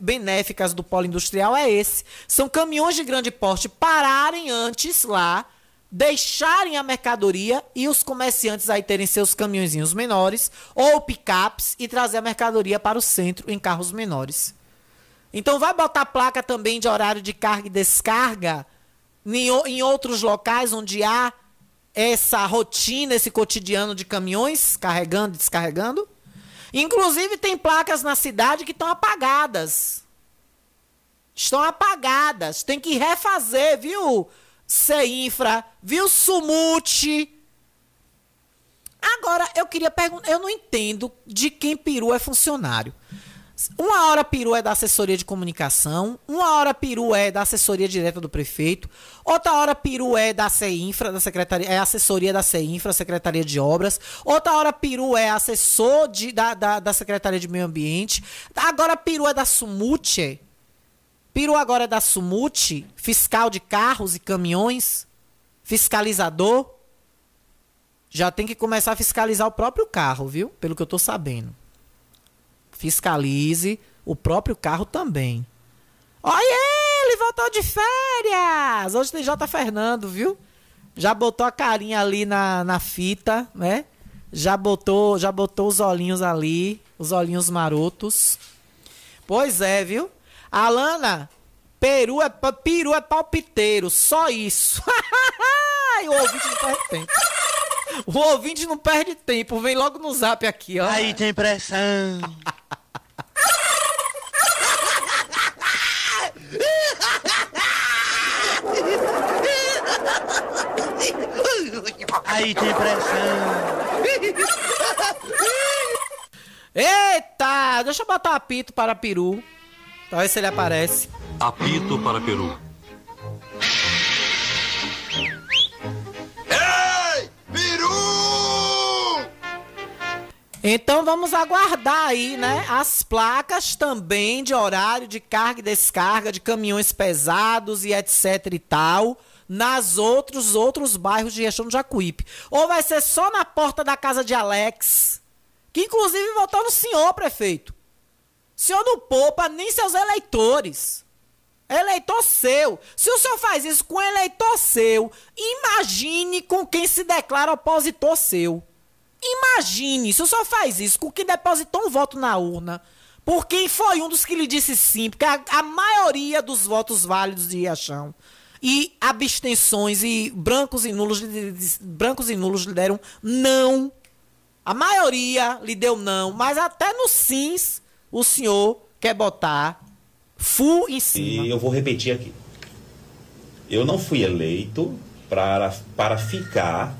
benéficas do polo industrial é esse. São caminhões de grande porte pararem antes lá, deixarem a mercadoria e os comerciantes aí terem seus caminhõezinhos menores ou picapes e trazer a mercadoria para o centro em carros menores. Então vai botar placa também de horário de carga e descarga em, outros locais onde há essa rotina, esse cotidiano de caminhões carregando e descarregando. Inclusive tem placas na cidade que estão apagadas. Estão apagadas. Tem que refazer, viu? Ceinfra, viu Sumute. Agora, eu queria perguntar, eu não entendo de quem peru é funcionário. Uma hora peru é da assessoria de comunicação, uma hora peru é da assessoria direta do prefeito, outra hora peru é da CEINFRA, da secretaria, é assessoria da CEINFRA, Secretaria de Obras, outra hora peru é assessor de, da, da, da Secretaria de Meio Ambiente, agora peru é da Sumute, peru agora é da Sumute, fiscal de carros e caminhões, fiscalizador, já tem que começar a fiscalizar o próprio carro, viu? Pelo que eu tô sabendo fiscalize o próprio carro também. Olha ele, voltou de férias! Hoje tem J. Fernando, viu? Já botou a carinha ali na, na fita, né? Já botou, já botou os olhinhos ali, os olhinhos marotos. Pois é, viu? Alana, peru é, peru é palpiteiro, só isso. o ouvinte não perde tempo. o ouvinte não perde tempo, vem logo no zap aqui, ó. Aí tem pressão. Aí tem pressão. Eita, deixa eu botar apito para peru. Pra ver se ele aparece. Apito para peru. Então vamos aguardar aí, né? As placas também de horário de carga e descarga de caminhões pesados e etc e tal. Nas outros outros bairros de Riachão do Jacuípe. Ou vai ser só na porta da casa de Alex. Que inclusive votou no senhor, prefeito. O senhor não poupa nem seus eleitores. Eleitor seu. Se o senhor faz isso com eleitor seu, imagine com quem se declara opositor seu. Imagine se o senhor faz isso com quem depositou um voto na urna. Por quem foi um dos que lhe disse sim, porque a, a maioria dos votos válidos de Riachão e abstenções e brancos e nulos brancos e nulos lhe deram não. A maioria lhe deu não, mas até no sims o senhor quer botar full em cima. E eu vou repetir aqui. Eu não fui eleito para, para ficar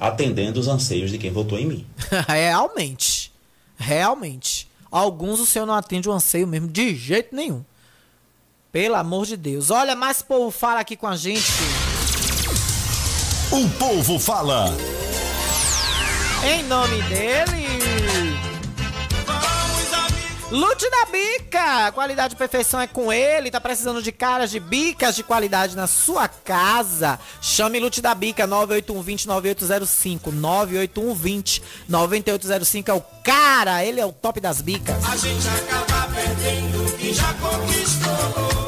atendendo os anseios de quem votou em mim. Realmente. Realmente. Alguns o senhor não atende o anseio mesmo, de jeito nenhum. Pelo amor de Deus. Olha, mais povo fala aqui com a gente. O povo fala. Em nome dele. Lute da Bica! Qualidade e perfeição é com ele. Tá precisando de caras de bicas de qualidade na sua casa? Chame Lute da Bica 98120 9805. 98120 9805 é o cara, ele é o top das bicas. A gente acaba perdendo o que já conquistou.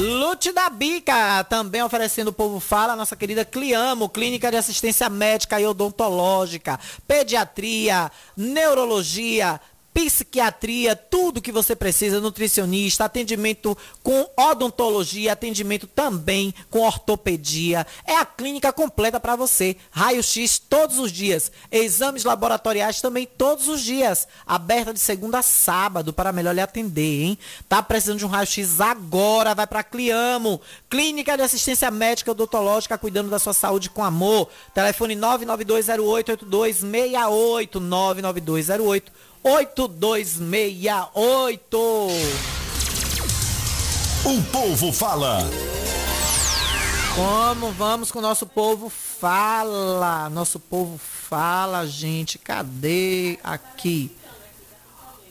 Lute. Da Bica, também oferecendo o povo fala, nossa querida Cliamo, clínica de assistência médica e odontológica, pediatria, neurologia, psiquiatria, tudo que você precisa, nutricionista, atendimento com odontologia, atendimento também com ortopedia. É a clínica completa para você. Raio-X todos os dias, exames laboratoriais também todos os dias, aberta de segunda a sábado para melhor lhe atender, hein? Tá precisando de um raio-X agora, vai para Cliamo, Clínica de Assistência Médica Odontológica, cuidando da sua saúde com amor. Telefone 992088268, 99208 8268. O povo fala. Como vamos com o nosso povo fala? Nosso povo fala, gente. Cadê aqui?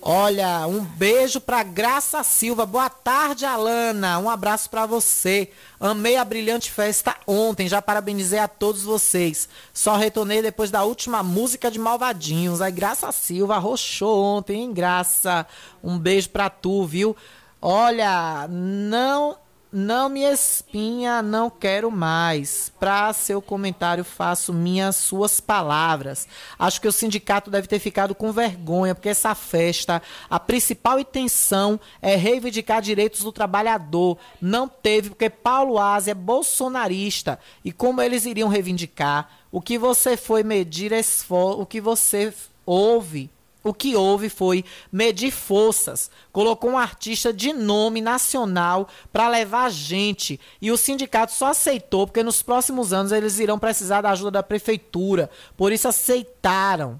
Olha, um beijo pra Graça Silva. Boa tarde, Alana. Um abraço pra você. Amei a brilhante festa ontem. Já parabenizei a todos vocês. Só retornei depois da última música de Malvadinhos. Aí Graça Silva arrochou ontem, hein, Graça? Um beijo pra tu, viu? Olha, não não me espinha, não quero mais. Para seu comentário, faço minhas suas palavras. Acho que o sindicato deve ter ficado com vergonha, porque essa festa, a principal intenção é reivindicar direitos do trabalhador. Não teve, porque Paulo Aze é bolsonarista. E como eles iriam reivindicar? O que você foi medir esforço, o que você ouve o que houve foi medir forças, colocou um artista de nome nacional para levar gente e o sindicato só aceitou porque nos próximos anos eles irão precisar da ajuda da prefeitura, por isso aceitaram.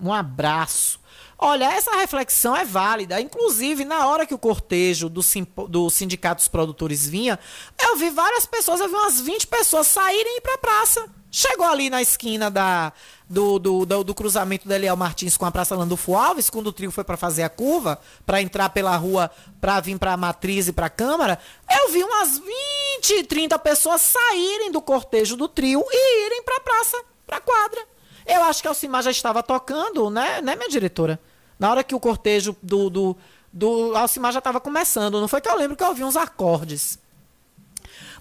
Um abraço. Olha, essa reflexão é válida. Inclusive, na hora que o cortejo do, do Sindicato dos Produtores vinha, eu vi várias pessoas, eu vi umas 20 pessoas saírem e ir pra praça. Chegou ali na esquina da, do, do, do, do cruzamento da Eliel Martins com a Praça Landulfo Alves, quando o trio foi para fazer a curva, para entrar pela rua, para vir para a Matriz e para a Câmara, eu vi umas 20, 30 pessoas saírem do cortejo do trio e irem para a praça, para a quadra. Eu acho que a Alcimar já estava tocando, né, né, minha diretora? Na hora que o cortejo do, do, do Alcimar já estava começando, não foi que eu lembro que eu ouvi uns acordes.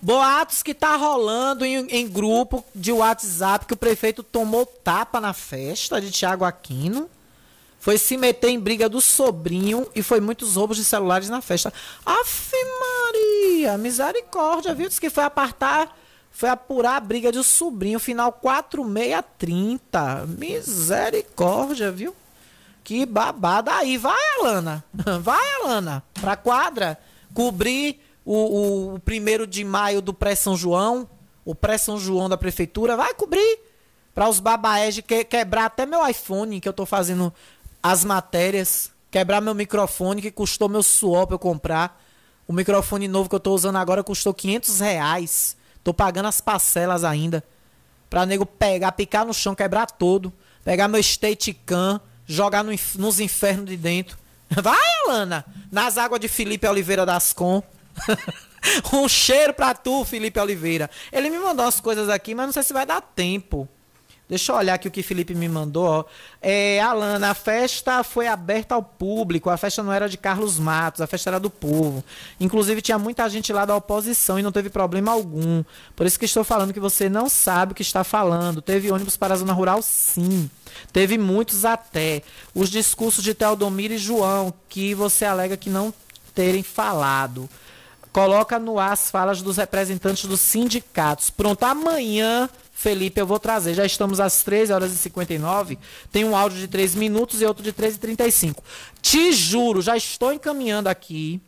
Boatos que tá rolando em, em, grupo de WhatsApp que o prefeito tomou tapa na festa de Tiago Aquino. Foi se meter em briga do sobrinho e foi muitos roubos de celulares na festa. Aff, Maria, misericórdia, viu? Diz que foi apartar, foi apurar a briga do sobrinho, final 4630. Misericórdia, viu? Que babada aí. Vai, Alana. Vai, Alana. Pra quadra. Cobrir o, o, primeiro de maio do pré-São João, o pré-São João da prefeitura, vai cobrir para os babaés de que, quebrar até meu iPhone, que eu tô fazendo as matérias, quebrar meu microfone, que custou meu suor pra eu comprar. O microfone novo que eu tô usando agora custou 500 reais. Tô pagando as parcelas ainda. Pra nego pegar, picar no chão, quebrar todo. Pegar meu state can, jogar no, nos infernos de dentro. Vai, Alana! Nas águas de Felipe Oliveira das Com. um cheiro pra tu, Felipe Oliveira. Ele me mandou as coisas aqui, mas não sei se vai dar tempo. Deixa eu olhar aqui o que Felipe me mandou. É, Alana, a festa foi aberta ao público. A festa não era de Carlos Matos, a festa era do povo. Inclusive, tinha muita gente lá da oposição e não teve problema algum. Por isso que estou falando que você não sabe o que está falando. Teve ônibus para a zona rural, sim. Teve muitos até. Os discursos de Teodomiro e João, que você alega que não terem falado. Coloca no ar as falas dos representantes dos sindicatos. Pronto, amanhã Felipe, eu vou trazer. Já estamos às 13 horas e 59. Tem um áudio de 3 minutos e outro de 13 e 35. Te juro, já estou encaminhando aqui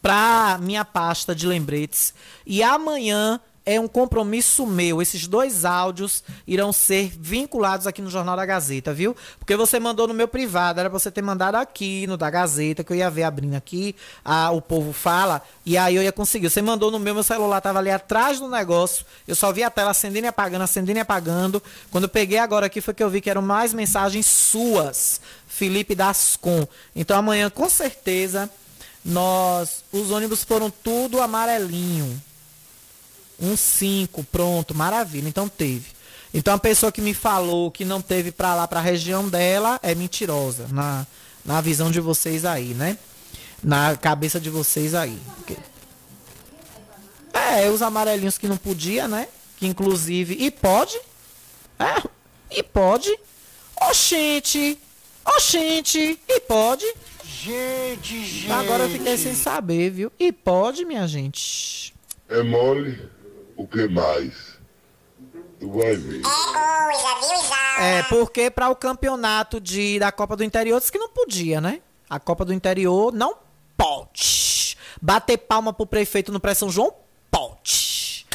para minha pasta de lembretes. E amanhã é um compromisso meu. Esses dois áudios irão ser vinculados aqui no Jornal da Gazeta, viu? Porque você mandou no meu privado, era pra você ter mandado aqui no da Gazeta, que eu ia ver abrindo aqui, a, o povo fala, e aí eu ia conseguir. Você mandou no meu, meu celular tava ali atrás do negócio, eu só vi a tela acendendo e apagando, acendendo e apagando. Quando eu peguei agora aqui foi que eu vi que eram mais mensagens suas, Felipe Dascon. Então amanhã, com certeza, nós, os ônibus foram tudo amarelinho um 5, pronto, maravilha. Então teve. Então a pessoa que me falou que não teve para lá, para a região dela, é mentirosa. Na, na visão de vocês aí, né? Na cabeça de vocês aí. É, os amarelinhos que não podia, né? Que inclusive. E pode? É, e pode? Oxente! Oxente! E pode? Gente, gente. Agora eu fiquei sem saber, viu? E pode, minha gente? É mole? O que mais? Tu vai ver. É, porque para o campeonato de, da Copa do Interior disse que não podia, né? A Copa do Interior não pode. Bater palma pro prefeito no Pré-São João, pode.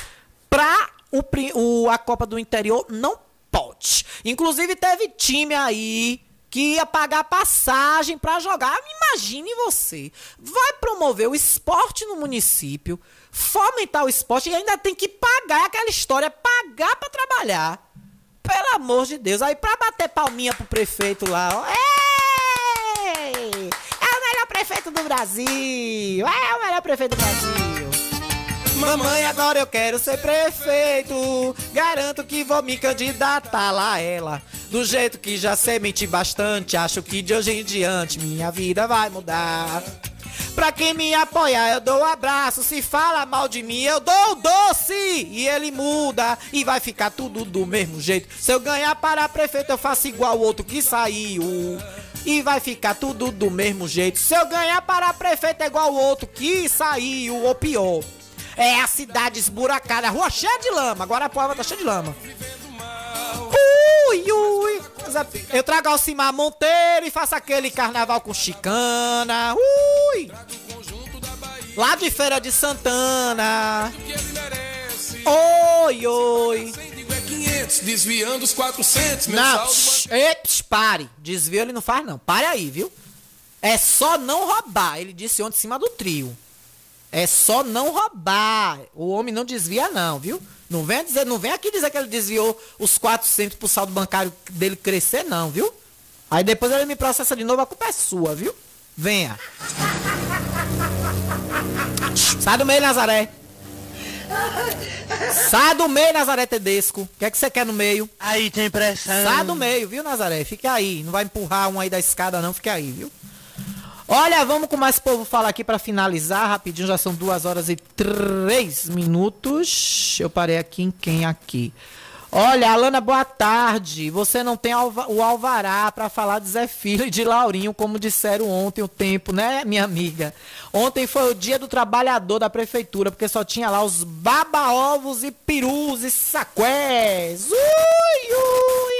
Pra o, o, a Copa do Interior, não pode. Inclusive, teve time aí que ia pagar passagem para jogar. Imagine você. Vai promover o esporte no município fomentar o esporte e ainda tem que pagar aquela história, pagar para trabalhar. Pelo amor de Deus. Aí pra bater palminha pro prefeito lá, ó. Ei! É o melhor prefeito do Brasil! É o melhor prefeito do Brasil! Mamãe, agora eu quero ser prefeito. Garanto que vou me candidatar lá ela. Do jeito que já sei bastante, acho que de hoje em diante minha vida vai mudar. Pra quem me apoia, eu dou um abraço. Se fala mal de mim, eu dou o doce. E ele muda e vai ficar tudo do mesmo jeito. Se eu ganhar para prefeito, eu faço igual o outro que saiu. E vai ficar tudo do mesmo jeito. Se eu ganhar para prefeito, é igual o outro que saiu, ou pior. É a cidade esburacada, a rua cheia de lama. Agora a prova tá cheia de lama. Ui, ui. Eu trago Alcimar Monteiro e faço aquele carnaval com chicana. Ui. Lá de Feira de Santana. Oi, oi. Desviando os 400, meu Não, psh, pare. Desvio ele não faz, não. Pare aí, viu? É só não roubar. Ele disse ontem em cima do trio. É só não roubar. O homem não desvia, não, viu? Não vem, dizer, não vem aqui dizer que ele desviou os 400 pro saldo bancário dele crescer, não, viu? Aí depois ele me processa de novo, a culpa é sua, viu? Venha. Sai do meio, Nazaré. Sai do meio, Nazaré Tedesco. O que é que você quer no meio? Aí tem pressão. Sai do meio, viu, Nazaré? Fica aí. Não vai empurrar um aí da escada, não. Fica aí, viu? Olha, vamos com mais povo falar aqui para finalizar rapidinho. Já são duas horas e três minutos. Eu parei aqui em quem aqui? Olha, Alana, boa tarde. Você não tem o alvará para falar de Zé Filho e de Laurinho, como disseram ontem o tempo, né, minha amiga? Ontem foi o dia do trabalhador da prefeitura, porque só tinha lá os baba-ovos e perus e saqués. Ui, ui.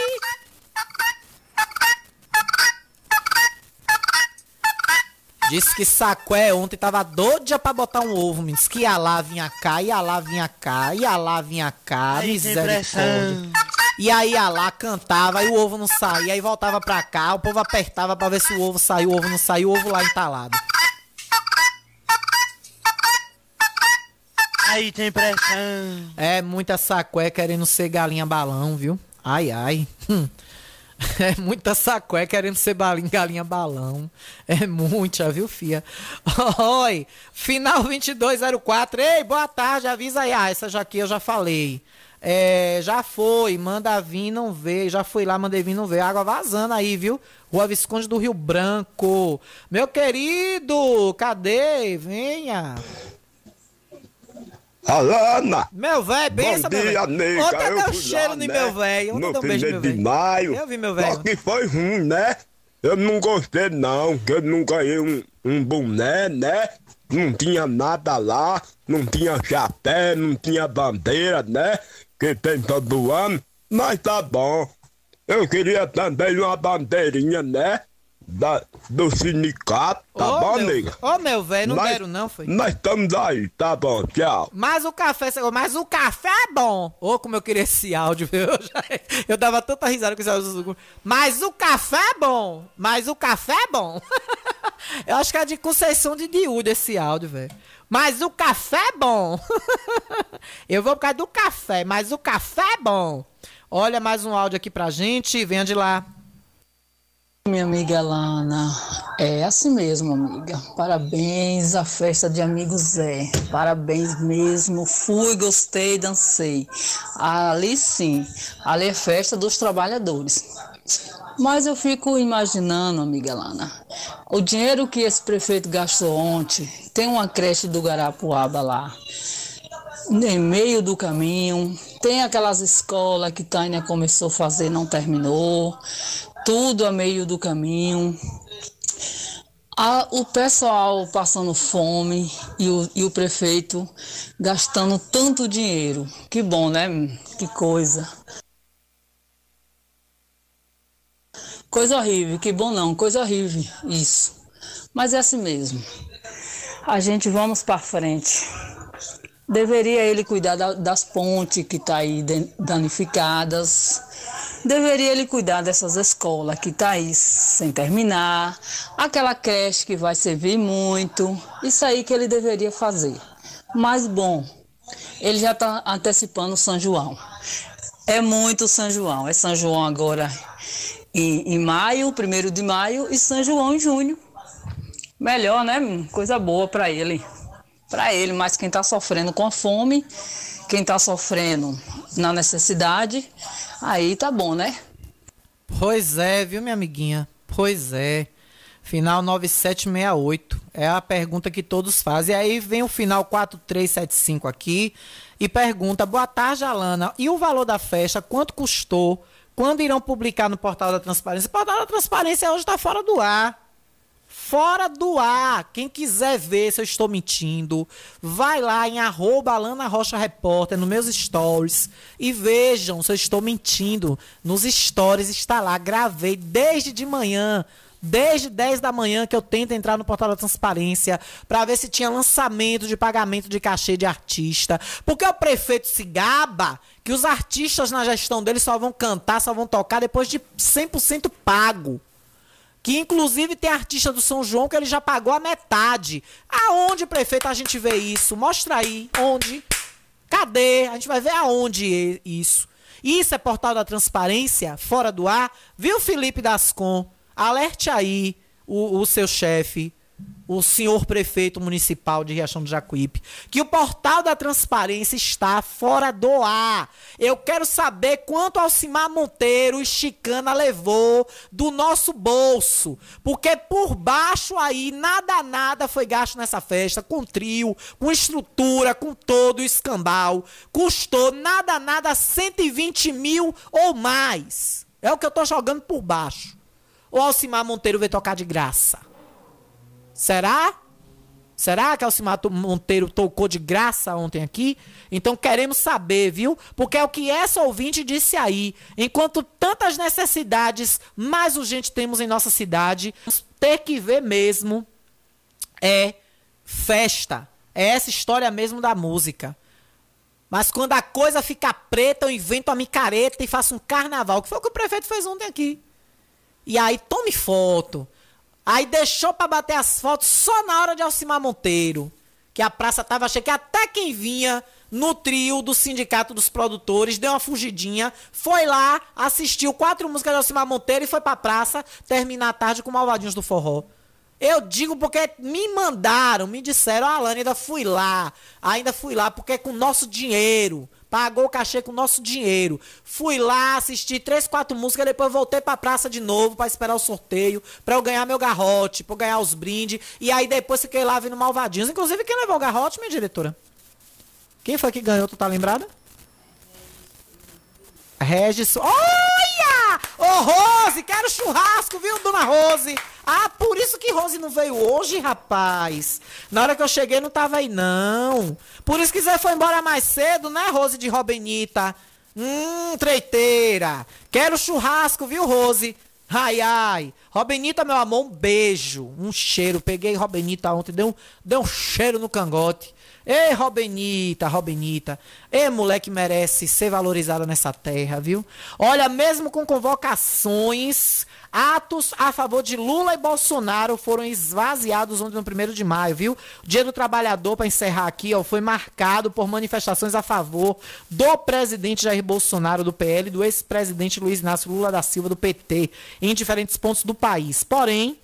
Disse que Saqué ontem tava doida pra botar um ovo, menino. Disse que ia lá, vinha cá, ia lá, vinha cá, ia lá, vinha cá, misericórdia. E aí ia lá, cantava, aí o ovo não saía, aí voltava pra cá, o povo apertava pra ver se o ovo saiu, o ovo não saiu, o ovo lá entalado. Aí tem pressão. É muita sacué querendo ser galinha balão, viu? Ai, ai. Hum. É muita sacué querendo ser balinha, galinha balão. É muita, viu, fia? Oi, final 2204. Ei, boa tarde, avisa aí. Ah, essa já aqui eu já falei. É, já foi, manda vir, não veio. Já fui lá, mandei vir, não veio. Água vazando aí, viu? Rua Visconde do Rio Branco. Meu querido, cadê? Venha. Alana! Meu velho, benção, meu velho. nega. Ontem Eu deu cheiro lá, no né? meu velho. Ontem No deu um beijo meu de velho. maio. Eu vi meu Só velho. que foi ruim, né? Eu não gostei, não. Que eu não ganhei um, um boné, né? Não tinha nada lá. Não tinha chapéu, não tinha bandeira, né? Que tem todo ano. Mas tá bom. Eu queria também uma bandeirinha, né? Da, do sindicato, tá Ô, bom, meu- nega? Ô, meu velho, não Nós- deram não, foi? Nós estamos aí, tá bom, tchau. Mas o café, mas o café é bom. Ô, como eu queria esse áudio, viu? Eu, já- eu dava tanta risada com esse áudio. Mas o café é bom. Mas o café é bom. eu acho que é de Conceição de Diúdo esse áudio, velho. Mas o café é bom. eu vou por causa do café, mas o café é bom. Olha mais um áudio aqui pra gente. Venha de lá. Minha amiga Lana, é assim mesmo, amiga. Parabéns à festa de amigo Zé. Parabéns mesmo. Fui, gostei, dancei. Ali sim, ali é festa dos trabalhadores. Mas eu fico imaginando, amiga Lana, o dinheiro que esse prefeito gastou ontem, tem uma creche do Garapuaba lá, em meio do caminho, tem aquelas escolas que Tânia começou a fazer não terminou, tudo a meio do caminho. A- o pessoal passando fome e o, e o prefeito gastando tanto dinheiro. Que bom, né? Que coisa. Coisa horrível, que bom não, coisa horrível, isso. Mas é assim mesmo. A gente vamos para frente. Deveria ele cuidar da- das pontes que tá aí dan- danificadas. Deveria ele cuidar dessas escolas que tá aí sem terminar. Aquela creche que vai servir muito. Isso aí que ele deveria fazer. Mas bom, ele já está antecipando o São João. É muito São João. É São João agora em, em maio, primeiro de maio, e São João em junho. Melhor, né? Coisa boa para ele. Para ele, mas quem está sofrendo com a fome, quem está sofrendo na necessidade, aí tá bom, né? Pois é, viu, minha amiguinha? Pois é. Final 9768. É a pergunta que todos fazem. Aí vem o final 4375 aqui e pergunta: Boa tarde, Alana. E o valor da festa? Quanto custou? Quando irão publicar no portal da transparência? O portal da transparência hoje está fora do ar. Fora do ar. Quem quiser ver se eu estou mentindo, vai lá em arroba Alana Rocha Repórter, nos meus stories, e vejam se eu estou mentindo. Nos stories está lá, gravei desde de manhã. Desde 10 da manhã que eu tento entrar no portal da transparência para ver se tinha lançamento de pagamento de cachê de artista. Porque o prefeito se gaba que os artistas na gestão dele só vão cantar, só vão tocar depois de 100% pago. Que inclusive tem artista do São João que ele já pagou a metade. Aonde, prefeito, a gente vê isso? Mostra aí. Onde? Cadê? A gente vai ver aonde é isso. Isso é portal da transparência, fora do ar. Viu, Felipe Dascon? Alerte aí o, o seu chefe, o senhor prefeito municipal de Riachão do Jacuípe, que o portal da transparência está fora do ar. Eu quero saber quanto Alcimar Monteiro e Chicana levou do nosso bolso. Porque por baixo aí, nada, nada foi gasto nessa festa, com trio, com estrutura, com todo o escambau. Custou nada, nada 120 mil ou mais. É o que eu tô jogando por baixo. Ou Alcimar Monteiro veio tocar de graça? Será? Será que Alcimar To- Monteiro tocou de graça ontem aqui? Então queremos saber, viu? Porque é o que essa ouvinte disse aí. Enquanto tantas necessidades mais urgentes temos em nossa cidade, ter que ver mesmo é festa. É essa história mesmo da música. Mas quando a coisa fica preta, eu invento a micareta e faço um carnaval, que foi o que o prefeito fez ontem aqui. E aí tome foto. Aí deixou para bater as fotos só na hora de Alcimar Monteiro. Que a praça tava cheia, que até quem vinha no trio do Sindicato dos Produtores deu uma fugidinha, foi lá, assistiu quatro músicas de Alcimar Monteiro e foi pra praça terminar a tarde com Malvadinhos do Forró. Eu digo porque me mandaram, me disseram, Alane, ainda fui lá, ainda fui lá porque é com nosso dinheiro. Pagou o cachê com o nosso dinheiro. Fui lá, assisti três, quatro músicas, depois voltei pra praça de novo para esperar o sorteio, para eu ganhar meu garrote, pra eu ganhar os brindes. E aí depois fiquei lá vindo malvadinhos. Inclusive, quem levou o garrote, minha diretora? Quem foi que ganhou, tu tá lembrada? Regis. Olha! Ô, Rose, quero churrasco, viu, dona Rose? Ah, por isso que Rose não veio hoje, rapaz. Na hora que eu cheguei não tava aí, não. Por isso que você foi embora mais cedo, né, Rose de Robenita? Hum, treiteira. Quero churrasco, viu, Rose? Ai, ai. Robenita, meu amor, um beijo. Um cheiro. Peguei Robenita ontem, deu um, deu um cheiro no cangote. Ei, Robenita, Robenita. Ei, moleque merece ser valorizada nessa terra, viu? Olha, mesmo com convocações, atos a favor de Lula e Bolsonaro foram esvaziados ontem no 1 de maio, viu? O Dia do Trabalhador, para encerrar aqui, ó, foi marcado por manifestações a favor do presidente Jair Bolsonaro, do PL, e do ex-presidente Luiz Inácio Lula da Silva, do PT, em diferentes pontos do país. Porém,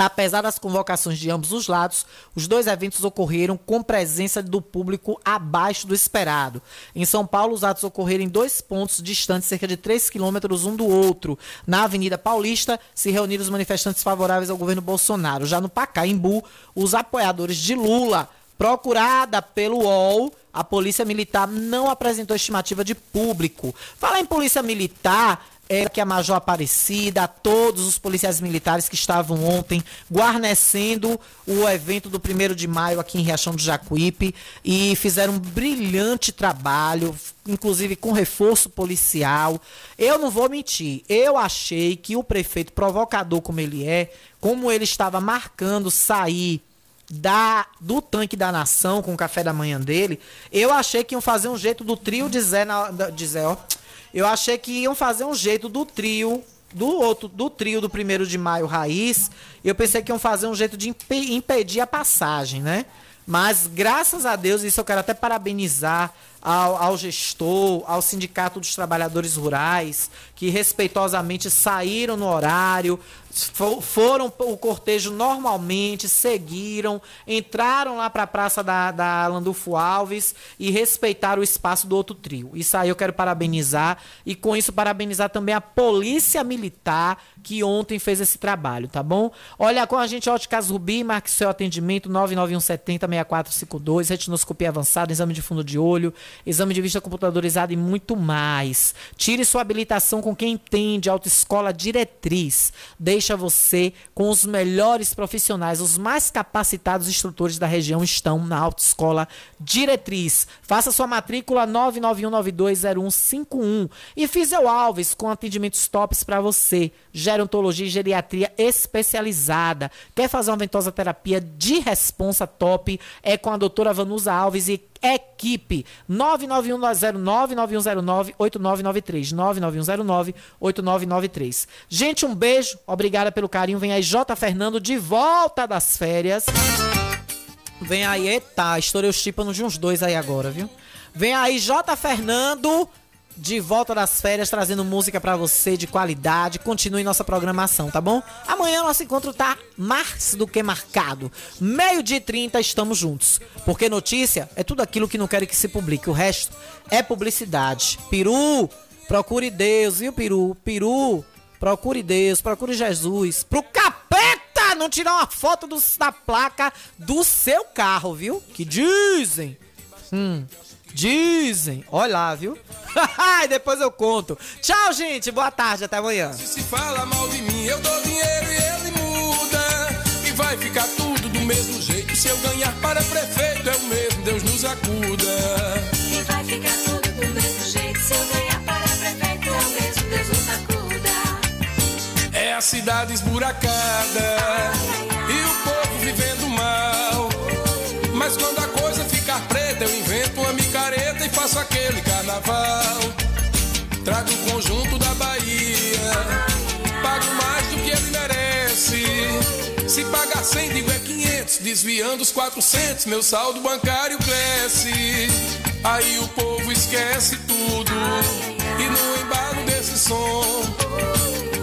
Apesar das convocações de ambos os lados, os dois eventos ocorreram com presença do público abaixo do esperado. Em São Paulo, os atos ocorreram em dois pontos distantes, cerca de 3 quilômetros um do outro. Na Avenida Paulista, se reuniram os manifestantes favoráveis ao governo Bolsonaro. Já no Pacaembu, os apoiadores de Lula, procurada pelo UOL, a Polícia Militar não apresentou estimativa de público. Falar em Polícia Militar, era que a Major Aparecida, a todos os policiais militares que estavam ontem guarnecendo o evento do 1 de maio aqui em Riachão do Jacuípe e fizeram um brilhante trabalho, inclusive com reforço policial. Eu não vou mentir, eu achei que o prefeito provocador como ele é, como ele estava marcando sair da do tanque da nação com o café da manhã dele, eu achei que iam fazer um jeito do trio de Zé, na, de Zé ó, eu achei que iam fazer um jeito do trio, do outro, do trio do primeiro de maio raiz. Eu pensei que iam fazer um jeito de impedir a passagem, né? Mas graças a Deus, isso eu quero até parabenizar ao, ao, gestor, ao Sindicato dos Trabalhadores Rurais, que respeitosamente saíram no horário, foram o cortejo normalmente, seguiram, entraram lá para a praça da, da Landulfo Alves e respeitaram o espaço do outro trio. Isso aí eu quero parabenizar e com isso parabenizar também a Polícia Militar que ontem fez esse trabalho, tá bom? Olha, com a gente, Óticas Rubi, marque seu atendimento 99170-6452, retinoscopia avançada, exame de fundo de olho, exame de vista computadorizado e muito mais. Tire sua habilitação com quem entende, autoescola diretriz. Deixa você com os melhores profissionais, os mais capacitados instrutores da região estão na autoescola diretriz. Faça sua matrícula 991920151 e Fiseu Alves com atendimentos tops para você. Gerontologia e geriatria especializada. Quer fazer uma ventosa terapia de responsa top? É com a doutora Vanusa Alves e equipe. 99109-9109-8993 99109-8993 gente um beijo. Obrigada pelo carinho. Vem aí J. Fernando de volta das férias. Vem aí eita estourei os tímpanos de uns dois aí agora viu? Vem aí J. Fernando de volta das férias, trazendo música para você de qualidade. Continue nossa programação, tá bom? Amanhã nosso encontro tá mais do que marcado. Meio dia e 30 estamos juntos. Porque notícia é tudo aquilo que não quero que se publique. O resto é publicidade. Peru, procure Deus, viu, Peru? Peru, procure Deus, procure Jesus. Pro capeta não tirar uma foto do, da placa do seu carro, viu? Que dizem. Hum. Dizem. Olha lá, viu? Depois eu conto. Tchau, gente. Boa tarde. Até amanhã. Se se fala mal de mim, eu dou dinheiro e ele muda. E vai ficar tudo do mesmo jeito. Se eu ganhar para prefeito, é o mesmo. Deus nos acuda. E vai ficar tudo do mesmo jeito. Se eu ganhar para prefeito, é o mesmo. Deus nos acuda. É a cidade esburacada. Ai, ai, ai. E o povo vivendo mal Mas quando a 100, digo é 500, desviando os 400, meu saldo bancário cresce. Aí o povo esquece tudo, e no embalo desse som,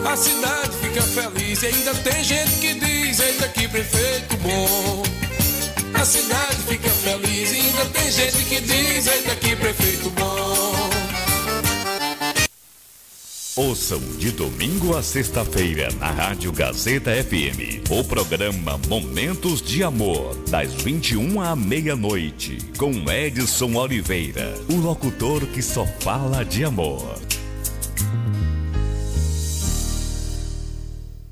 a cidade fica feliz. E ainda tem gente que diz: Eita, que prefeito bom. A cidade fica feliz, e ainda tem gente que diz: Eita, que prefeito bom. Ouçam de domingo a sexta-feira na Rádio Gazeta FM o programa Momentos de Amor, das 21 à meia-noite, com Edson Oliveira, o locutor que só fala de amor.